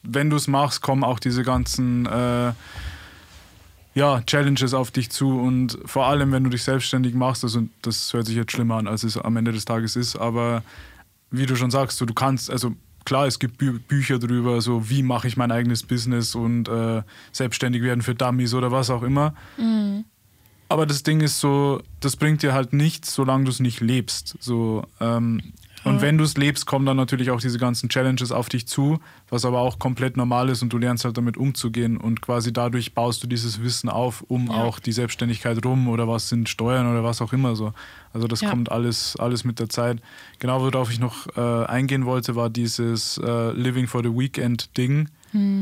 wenn du es machst, kommen auch diese ganzen äh, ja, Challenges auf dich zu und vor allem, wenn du dich selbstständig machst, also das hört sich jetzt schlimmer an, als es am Ende des Tages ist, aber wie du schon sagst, so, du kannst, also klar, es gibt Bü Bücher drüber, so wie mache ich mein eigenes Business und äh, selbstständig werden für Dummies oder was auch immer. Aber das Ding ist so, das bringt dir halt nichts, solange du es nicht lebst. So, ähm, und wenn du es lebst, kommen dann natürlich auch diese ganzen Challenges auf dich zu, was aber auch komplett normal ist und du lernst halt damit umzugehen und quasi dadurch baust du dieses Wissen auf, um Ja. auch die Selbstständigkeit rum oder was sind Steuern oder was auch immer so. Also das Ja. kommt alles, alles mit der Zeit. Genau, worauf ich noch äh, eingehen wollte, war dieses äh, Living for the Weekend Ding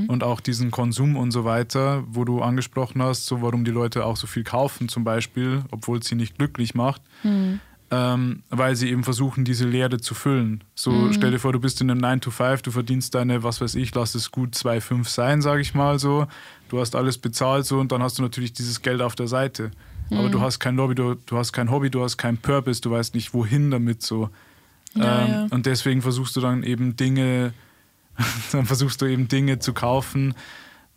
und auch diesen Konsum und so weiter, wo du angesprochen hast, so warum die Leute auch so viel kaufen zum Beispiel, obwohl es sie nicht glücklich macht. Ähm, ähm, weil sie eben versuchen, diese Leere zu füllen. So Mhm. stell dir vor, du bist in einem 9 to 5, du verdienst deine, was weiß ich, lass es gut 2,5 sein, sage ich mal so. Du hast alles bezahlt so und dann hast du natürlich dieses Geld auf der Seite. Aber Mhm. du hast kein Lobby, du, du hast kein Hobby, du hast keinen Purpose, du weißt nicht, wohin damit so. Ja, ähm, ja. Und deswegen versuchst du dann eben Dinge, dann versuchst du eben Dinge zu kaufen,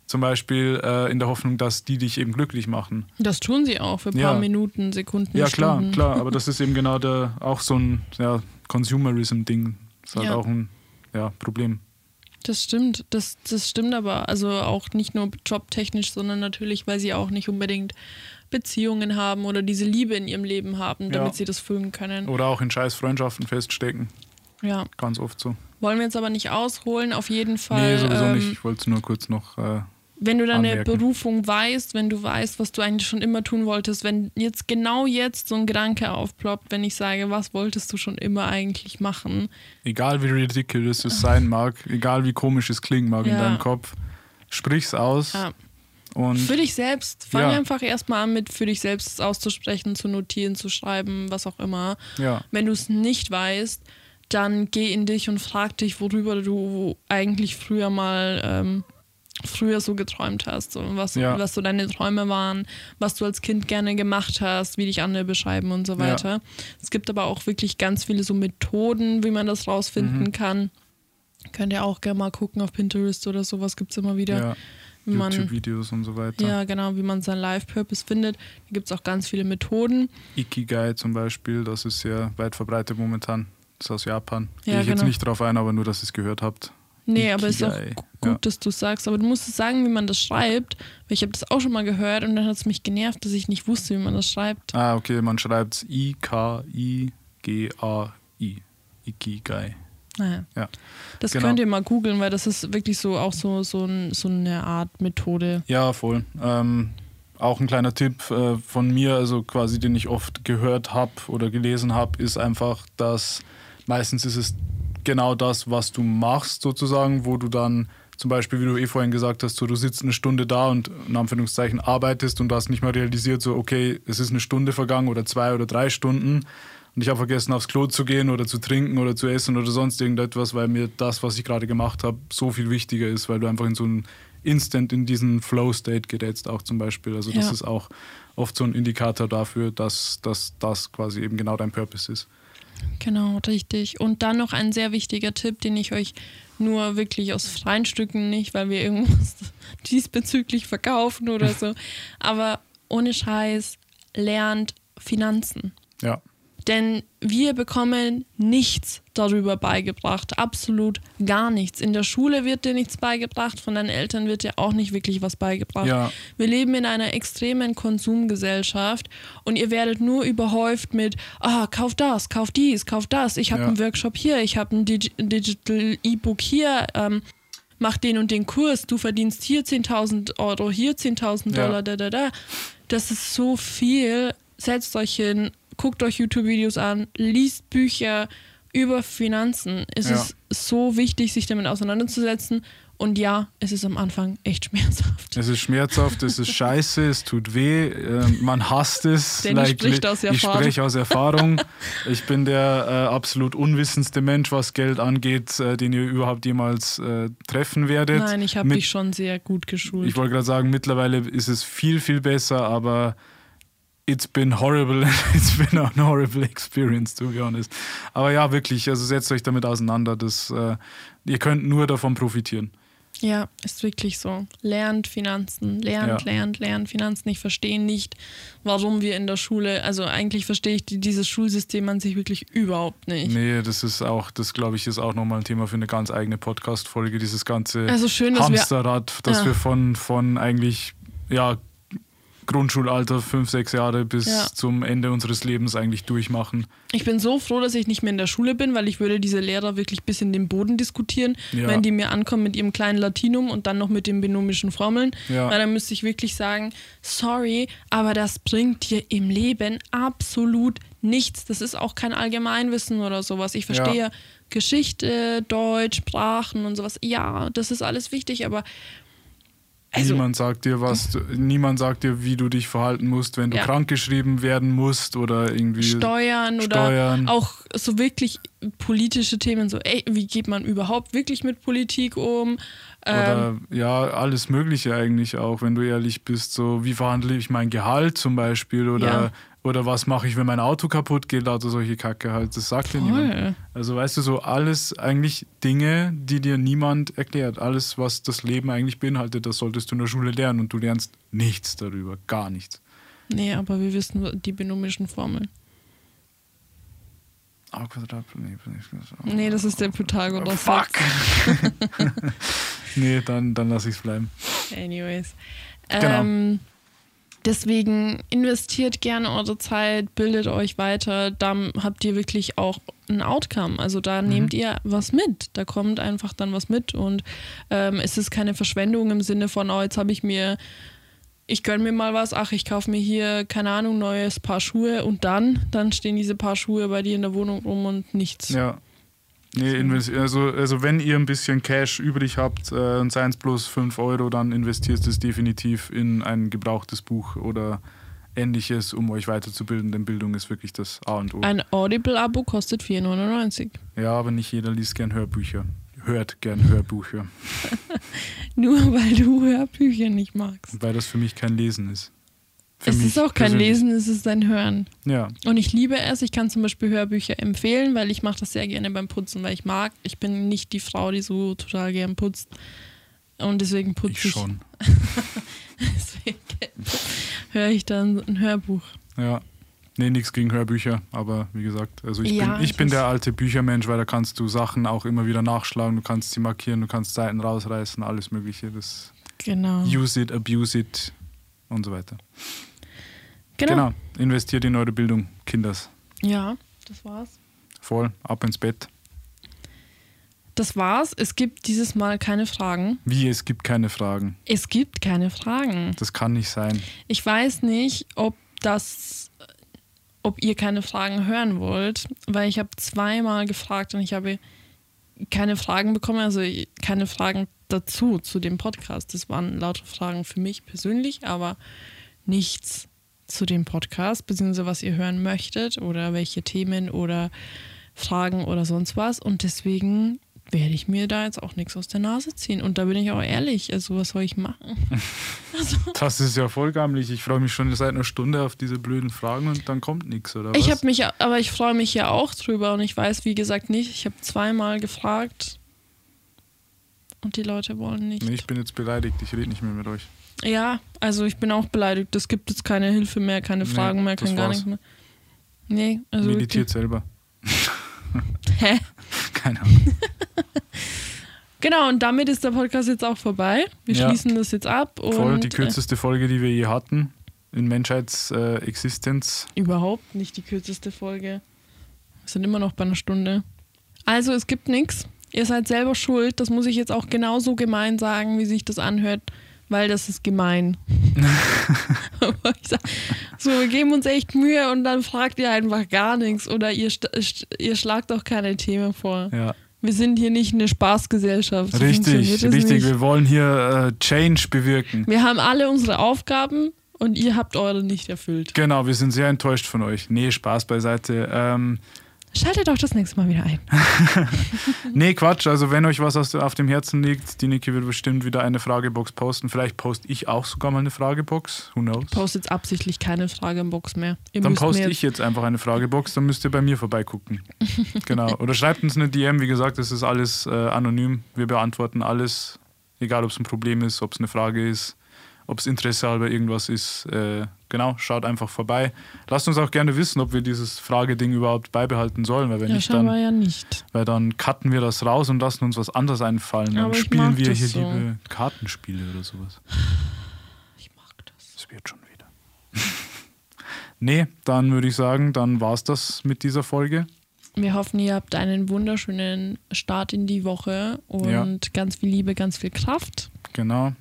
zum Beispiel äh, in der Hoffnung, dass die dich eben glücklich machen. Das tun sie auch für ein Ja. paar Minuten, Sekunden, Ja, klar, Stunden. klar, aber das ist eben genau der, auch so ein ja, Consumerism-Ding. Ist halt Ja. auch ein ja, Problem. Das stimmt, das, das stimmt aber. Also auch nicht nur jobtechnisch, sondern natürlich, weil sie auch nicht unbedingt Beziehungen haben oder diese Liebe in ihrem Leben haben, damit Ja. sie das füllen können. Oder auch in scheiß Freundschaften feststecken. Ja. Ganz oft so. Wollen wir jetzt aber nicht ausholen, auf jeden Fall. nee, sowieso ähm, nicht. Ich wollte es nur kurz noch. Äh, Wenn du deine anmerken. Berufung weißt, wenn du weißt, was du eigentlich schon immer tun wolltest, wenn jetzt genau jetzt so ein Gedanke aufploppt, wenn ich sage, was wolltest du schon immer eigentlich machen? egal wie ridiculous es sein mag, egal wie komisch es klingen mag in Ja. deinem Kopf, sprich's aus. Ja. Und Für dich selbst, fang Ja. einfach erstmal an mit für dich selbst es auszusprechen, zu notieren, zu schreiben, was auch immer. ja, Wenn du es nicht weißt, dann geh in dich und frag dich, worüber du eigentlich früher mal ähm, früher so geträumt hast und was, Ja. was so deine Träume waren, was du als Kind gerne gemacht hast, wie dich andere beschreiben und so Ja. weiter. Es gibt aber auch wirklich ganz viele so Methoden, wie man das rausfinden Mhm. kann. Könnt ihr auch gerne mal gucken auf Pinterest oder sowas gibt es immer wieder. ja, YouTube-Videos und so weiter. ja, genau, wie man seinen Life-Purpose findet. Da gibt es auch ganz viele Methoden. Ikigai zum Beispiel, das ist sehr weit verbreitet momentan. Das ist aus Japan. Ja, Gehe ich jetzt genau. nicht drauf ein, aber nur, dass ihr es gehört habt. Nee, aber es ist auch Ikigai, gu- gut, ja. dass du es sagst. Aber du musst es sagen, wie man das schreibt. Weil ich habe das auch schon mal gehört und dann hat es mich genervt, dass ich nicht wusste, wie man das schreibt. Ah, okay, man schreibt es I-K-I-G-A-I. Ikigai. Naja. Ja, Das genau. könnt ihr mal googeln, weil das ist wirklich so auch so, so, ein, so eine Art Methode. Ja, voll. Ähm, auch ein kleiner Tipp äh, von mir, also quasi den ich oft gehört habe oder gelesen habe, ist einfach, dass meistens ist es genau das, was du machst, sozusagen, wo du dann zum Beispiel, wie du eh vorhin gesagt hast, so du sitzt eine Stunde da und in Anführungszeichen arbeitest und du hast nicht mal realisiert, so okay, es ist eine Stunde vergangen oder zwei oder drei Stunden und ich habe vergessen, aufs Klo zu gehen oder zu trinken oder zu essen oder sonst irgendetwas, weil mir das, was ich gerade gemacht habe, so viel wichtiger ist, weil du einfach in so einen Instant in diesen Flow-State gerätst auch zum Beispiel. Also das Ja. ist auch oft so ein Indikator dafür, dass, dass das quasi eben genau dein Purpose ist. Genau, richtig. Und dann noch ein sehr wichtiger Tipp, den ich euch nur wirklich aus freien Stücken, nicht weil wir irgendwas diesbezüglich verkaufen oder so, aber ohne Scheiß, lernt Finanzen. Ja, Denn wir bekommen nichts darüber beigebracht, absolut gar nichts. In der Schule wird dir nichts beigebracht, von deinen Eltern wird dir auch nicht wirklich was beigebracht. Ja. Wir leben in einer extremen Konsumgesellschaft und ihr werdet nur überhäuft mit, ah, kauf das, kauf dies, kauf das, ich habe Ja. einen Workshop hier, ich habe ein Digi Digital E-Book hier, ähm, mach den und den Kurs, du verdienst hier 10.000 Euro, hier 10.000 Ja. Dollar, da, da, da. Das ist so viel. Setzt euch hin, guckt euch YouTube-Videos an, liest Bücher über Finanzen. Es Ja. ist so wichtig, sich damit auseinanderzusetzen. Und ja, es ist am Anfang echt schmerzhaft. es ist schmerzhaft, es ist scheiße, es tut weh, äh, man hasst es. Danny spricht aus ich Erfahrung. spreche aus Erfahrung. Ich bin der äh, absolut unwissendste Mensch, was Geld angeht, äh, den ihr überhaupt jemals äh, treffen werdet. Nein, ich habe dich schon sehr gut geschult. Ich wollte gerade sagen, mittlerweile ist es viel, viel besser, aber it's been horrible. It's been a horrible experience, to be honest. Aber ja, wirklich, also setzt euch damit auseinander. Das, äh, ihr könnt nur davon profitieren. Ja, ist wirklich so. Lernt Finanzen, lernt, Ja. lernt, lernt Finanzen. Ich verstehe nicht, warum wir in der Schule, also eigentlich verstehe ich die, dieses Schulsystem an sich wirklich überhaupt nicht. Nee, das ist auch, das glaube ich, ist auch nochmal ein Thema für eine ganz eigene Podcast-Folge, dieses ganze Also schön, dass wir Hamsterrad, dass Ja. wir von, von eigentlich, ja, Grundschulalter, fünf, sechs Jahre bis Ja. zum Ende unseres Lebens eigentlich durchmachen. Ich bin so froh, dass ich nicht mehr in der Schule bin, weil ich würde diese Lehrer wirklich bis in den Boden diskutieren, Ja. wenn die mir ankommen mit ihrem kleinen Latinum und dann noch mit den binomischen Formeln. Ja. Weil dann müsste ich wirklich sagen, sorry, aber das bringt dir im Leben absolut nichts. Das ist auch kein Allgemeinwissen oder sowas. Ich verstehe Ja. Geschichte, Deutsch, Sprachen und sowas. Ja, das ist alles wichtig, aber Also- niemand sagt dir was, du- niemand sagt dir, wie du dich verhalten musst, wenn du Ja. krankgeschrieben werden musst oder irgendwie. Steuern oder Steuern. auch so wirklich politische Themen, so, ey, wie geht man überhaupt wirklich mit Politik um? Ähm, Oder ja, alles Mögliche eigentlich auch, wenn du ehrlich bist. So, wie verhandle ich mein Gehalt zum Beispiel? Oder, Ja. Oder was mache ich, wenn mein Auto kaputt geht? Lauter solche Kacke halt. Das sagt dir niemand. voll. Also weißt du, so alles eigentlich Dinge, die dir niemand erklärt. Alles, was das Leben eigentlich beinhaltet, das solltest du in der Schule lernen und du lernst nichts darüber. Gar nichts. Nee, aber wir wissen die binomischen Formeln. A Quadrat, nee, Nee, das ist der Pythagoras. Fuck! nee, dann, dann lass ich es bleiben. Anyways. Genau. Ähm, deswegen investiert gerne eure Zeit, bildet euch weiter. Dann habt ihr wirklich auch ein Outcome. Also da Mhm. nehmt ihr was mit. Da kommt einfach dann was mit. Und ähm, es ist keine Verschwendung im Sinne von, oh, jetzt habe ich mir, ich gönne mir mal was, ach, ich kaufe mir hier, keine Ahnung, neues Paar Schuhe und dann, dann stehen diese Paar Schuhe bei dir in der Wohnung rum und nichts. Ja. Nee, also, also wenn ihr ein bisschen Cash übrig habt äh, und seien es bloß 5 Euro, dann investiert es definitiv in ein gebrauchtes Buch oder ähnliches, um euch weiterzubilden, denn Bildung ist wirklich das A und O. Ein Audible-Abo kostet 4,99. Ja, aber nicht jeder liest gern Hörbücher. Hört gern Hörbücher, Nur weil du Hörbücher nicht magst. weil das für mich kein Lesen ist. Für es ist auch kein persönlich. Lesen, es ist ein Hören. Ja, Und ich liebe es. Ich kann zum Beispiel Hörbücher empfehlen, weil ich mache das sehr gerne beim Putzen, weil ich mag. Ich bin nicht die Frau, die so total gern putzt. Und deswegen putze ich ich. schon. Deswegen höre ich dann ein Hörbuch. Ja. Nee, nichts gegen Hörbücher, aber wie gesagt, also ich Ja, bin, ich bin der alte Büchermensch, weil da kannst du Sachen auch immer wieder nachschlagen, du kannst sie markieren, du kannst Seiten rausreißen, alles Mögliche. Das Genau. use it, abuse it und so weiter. Genau. Genau. Investiert in eure Bildung, Kinders. Ja, das war's. Voll, ab ins Bett. Das war's. Es gibt dieses Mal keine Fragen. Wie, es gibt keine Fragen. Es gibt keine Fragen. Das kann nicht sein. Ich weiß nicht, ob das, ob ihr keine Fragen hören wollt, weil ich habe zweimal gefragt und ich habe keine Fragen bekommen, also keine Fragen dazu zu dem Podcast. Das waren lauter Fragen für mich persönlich, aber nichts zu dem Podcast, beziehungsweise was ihr hören möchtet oder welche Themen oder Fragen oder sonst was. Und deswegen werde ich mir da jetzt auch nichts aus der Nase ziehen. Und da bin ich auch ehrlich. Also, was soll ich machen? Das ist ja voll gammelig. Ich freue mich schon seit einer Stunde auf diese blöden Fragen und dann kommt nichts, oder was? Ich habe mich, aber ich freue mich ja auch drüber und ich weiß, wie gesagt, nicht. Ich habe zweimal gefragt und die Leute wollen nicht. Nee, ich bin jetzt beleidigt, ich rede nicht mehr mit euch. Ja, also ich bin auch beleidigt. Es gibt jetzt keine Hilfe mehr, keine Nee, Fragen mehr, das kein gar nichts mehr. Nee, also. Meditiert selber. wirklich- Hä? Keine Ahnung. Genau, und damit ist der Podcast jetzt auch vorbei. Wir Ja. schließen das jetzt ab. Voll die kürzeste Folge, die wir je hatten in Menschheitsexistenz. Äh. Überhaupt nicht die kürzeste Folge. Wir sind immer noch bei einer Stunde. Also, es gibt nichts. Ihr seid selber schuld. Das muss ich jetzt auch genauso gemein sagen, wie sich das anhört, weil das ist gemein. Aber ich sag, so, wir geben uns echt Mühe und dann fragt ihr einfach gar nichts oder ihr, ihr schlagt auch keine Themen vor. ja, Wir sind hier nicht eine Spaßgesellschaft. So richtig, richtig. Nicht. Wir wollen hier äh, Change bewirken. Wir haben alle unsere Aufgaben und ihr habt eure nicht erfüllt. Genau, wir sind sehr enttäuscht von euch. Nee, Spaß beiseite. Ähm, Schaltet doch das nächste Mal wieder ein. nee, Quatsch. Also, wenn euch was auf dem Herzen liegt, die Niki wird bestimmt wieder eine Fragebox posten. Vielleicht poste ich auch sogar mal eine Fragebox. Who knows? Postet jetzt absichtlich keine Frage im Box mehr. Ihr Dann poste jetzt- ich jetzt einfach eine Fragebox, dann müsst ihr bei mir vorbeigucken. genau. Oder schreibt uns eine DM, wie gesagt, das ist alles äh, anonym. Wir beantworten alles, egal ob es ein Problem ist, ob es eine Frage ist, ob es Interesse halber irgendwas ist. Äh, genau, schaut einfach vorbei. Lasst uns auch gerne wissen, ob wir dieses Frageding überhaupt beibehalten sollen, weil wenn Ja, nicht, dann, ja nicht. weil dann cutten wir das raus und lassen uns was anderes einfallen. Dann spielen wir hier so. liebe Kartenspiele oder sowas. Ich mag das. Das wird schon wieder. nee, dann würde ich sagen, dann war es das mit dieser Folge. Wir hoffen, ihr habt einen wunderschönen Start in die Woche und Ja. ganz viel Liebe, ganz viel Kraft. Genau.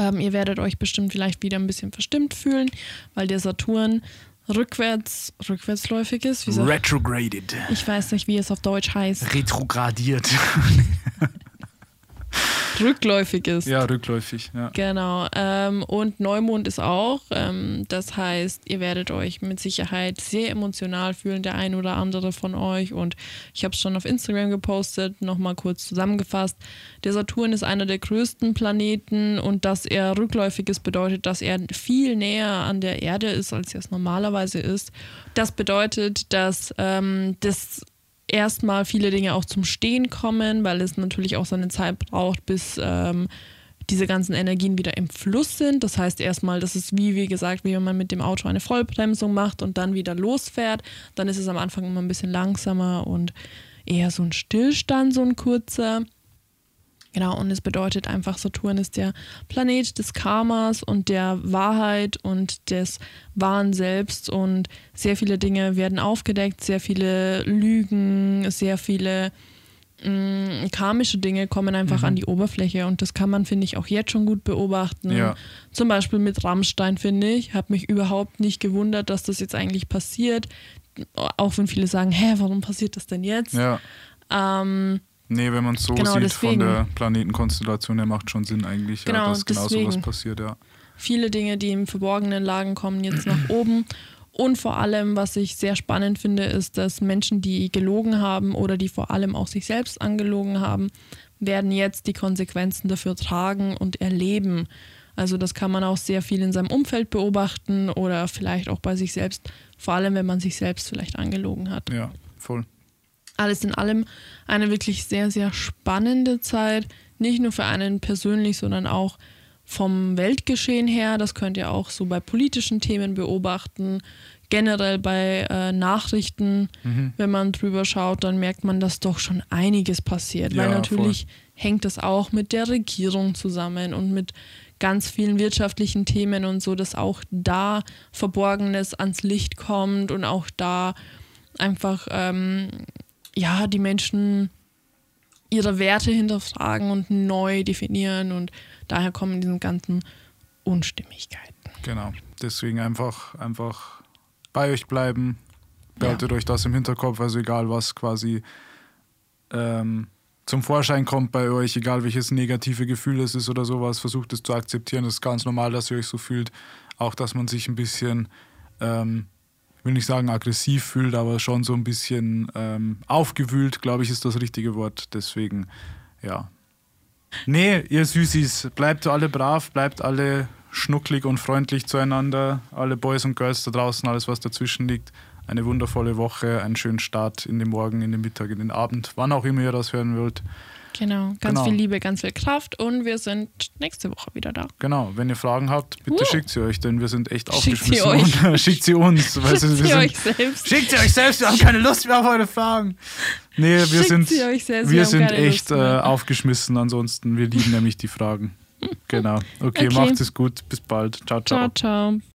Ähm, ihr werdet euch bestimmt vielleicht wieder ein bisschen verstimmt fühlen, weil der Saturn rückwärts, rückwärtsläufig ist. Wie Retrograded. ich weiß nicht, wie es auf Deutsch heißt. Retrogradiert. rückläufig ist. Ja, rückläufig, ja. Genau. Ähm, und Neumond ist auch. Ähm, das heißt, ihr werdet euch mit Sicherheit sehr emotional fühlen, der ein oder andere von euch. Und ich habe es schon auf Instagram gepostet, nochmal kurz zusammengefasst. Der Saturn ist einer der größten Planeten und dass er rückläufig ist, bedeutet, dass er viel näher an der Erde ist, als er es normalerweise ist. Das bedeutet, dass ähm, das erstmal viele Dinge auch zum Stehen kommen, weil es natürlich auch seine Zeit braucht, bis ähm, diese ganzen Energien wieder im Fluss sind. Das heißt erstmal, das ist wie, wie gesagt, wie wenn man mit dem Auto eine Vollbremsung macht und dann wieder losfährt. Dann ist es am Anfang immer ein bisschen langsamer und eher so ein Stillstand, so ein kurzer. Genau, und es bedeutet einfach, Saturn ist der Planet des Karmas und der Wahrheit und des wahren Selbst und sehr viele Dinge werden aufgedeckt, sehr viele Lügen, sehr viele mh, mm, karmische Dinge kommen einfach mhm. an die Oberfläche und das kann man, finde ich, auch jetzt schon gut beobachten. Ja. Zum Beispiel mit Rammstein, finde ich, habe mich überhaupt nicht gewundert, dass das jetzt eigentlich passiert, auch wenn viele sagen, hä, warum passiert das denn jetzt? Ja. Ähm, Nee, wenn man es so genau, sieht deswegen. von der Planetenkonstellation, der macht schon Sinn eigentlich, genau, ja, dass genau sowas passiert, ja. Viele Dinge, die im Verborgenen lagen, kommen jetzt nach oben. Und vor allem, was ich sehr spannend finde, ist, dass Menschen, die gelogen haben oder die vor allem auch sich selbst angelogen haben, werden jetzt die Konsequenzen dafür tragen und erleben. Also das kann man auch sehr viel in seinem Umfeld beobachten oder vielleicht auch bei sich selbst, vor allem wenn man sich selbst vielleicht angelogen hat. Ja, voll alles in allem eine wirklich sehr, sehr spannende Zeit. Nicht nur für einen persönlich, sondern auch vom Weltgeschehen her. Das könnt ihr auch so bei politischen Themen beobachten. Generell bei äh, Nachrichten, mhm. wenn man drüber schaut, dann merkt man, dass doch schon einiges passiert. Ja, Weil natürlich voll. hängt das auch mit der Regierung zusammen und mit ganz vielen wirtschaftlichen Themen und so, dass auch da Verborgenes ans Licht kommt und auch da einfach ähm, ja, die Menschen ihre Werte hinterfragen und neu definieren und daher kommen diese ganzen Unstimmigkeiten. Genau, deswegen einfach, einfach bei euch bleiben, behaltet ja. euch das im Hinterkopf, also egal was quasi ähm, zum Vorschein kommt bei euch, egal welches negative Gefühl es ist oder sowas, versucht es zu akzeptieren. Das ist ganz normal, dass ihr euch so fühlt. Auch, dass man sich ein bisschen ähm, will nicht sagen aggressiv fühlt, aber schon so ein bisschen ähm, aufgewühlt, glaube ich, ist das richtige Wort. Deswegen, ja. Nee, ihr Süßis, bleibt alle brav, bleibt alle schnucklig und freundlich zueinander. Alle Boys und Girls da draußen, alles, was dazwischen liegt. Eine wundervolle Woche, einen schönen Start in den Morgen, in den Mittag, in den Abend, wann auch immer ihr das hören wollt. Genau, ganz genau. viel Liebe, ganz viel Kraft und wir sind nächste Woche wieder da. Genau, wenn ihr Fragen habt, bitte uh. schickt sie euch, denn wir sind echt aufgeschmissen. Schickt sie euch. schickt sie uns. Schickt sie sind, euch selbst. Schickt sie euch selbst, wir haben keine Lust mehr auf eure Fragen. Nee, wir schickt sind, selbst, wir, wir sind echt äh, aufgeschmissen, ansonsten, wir lieben nämlich die Fragen. Genau. Okay, okay. macht es gut. Bis bald. Ciao, ciao. Ciao, ciao.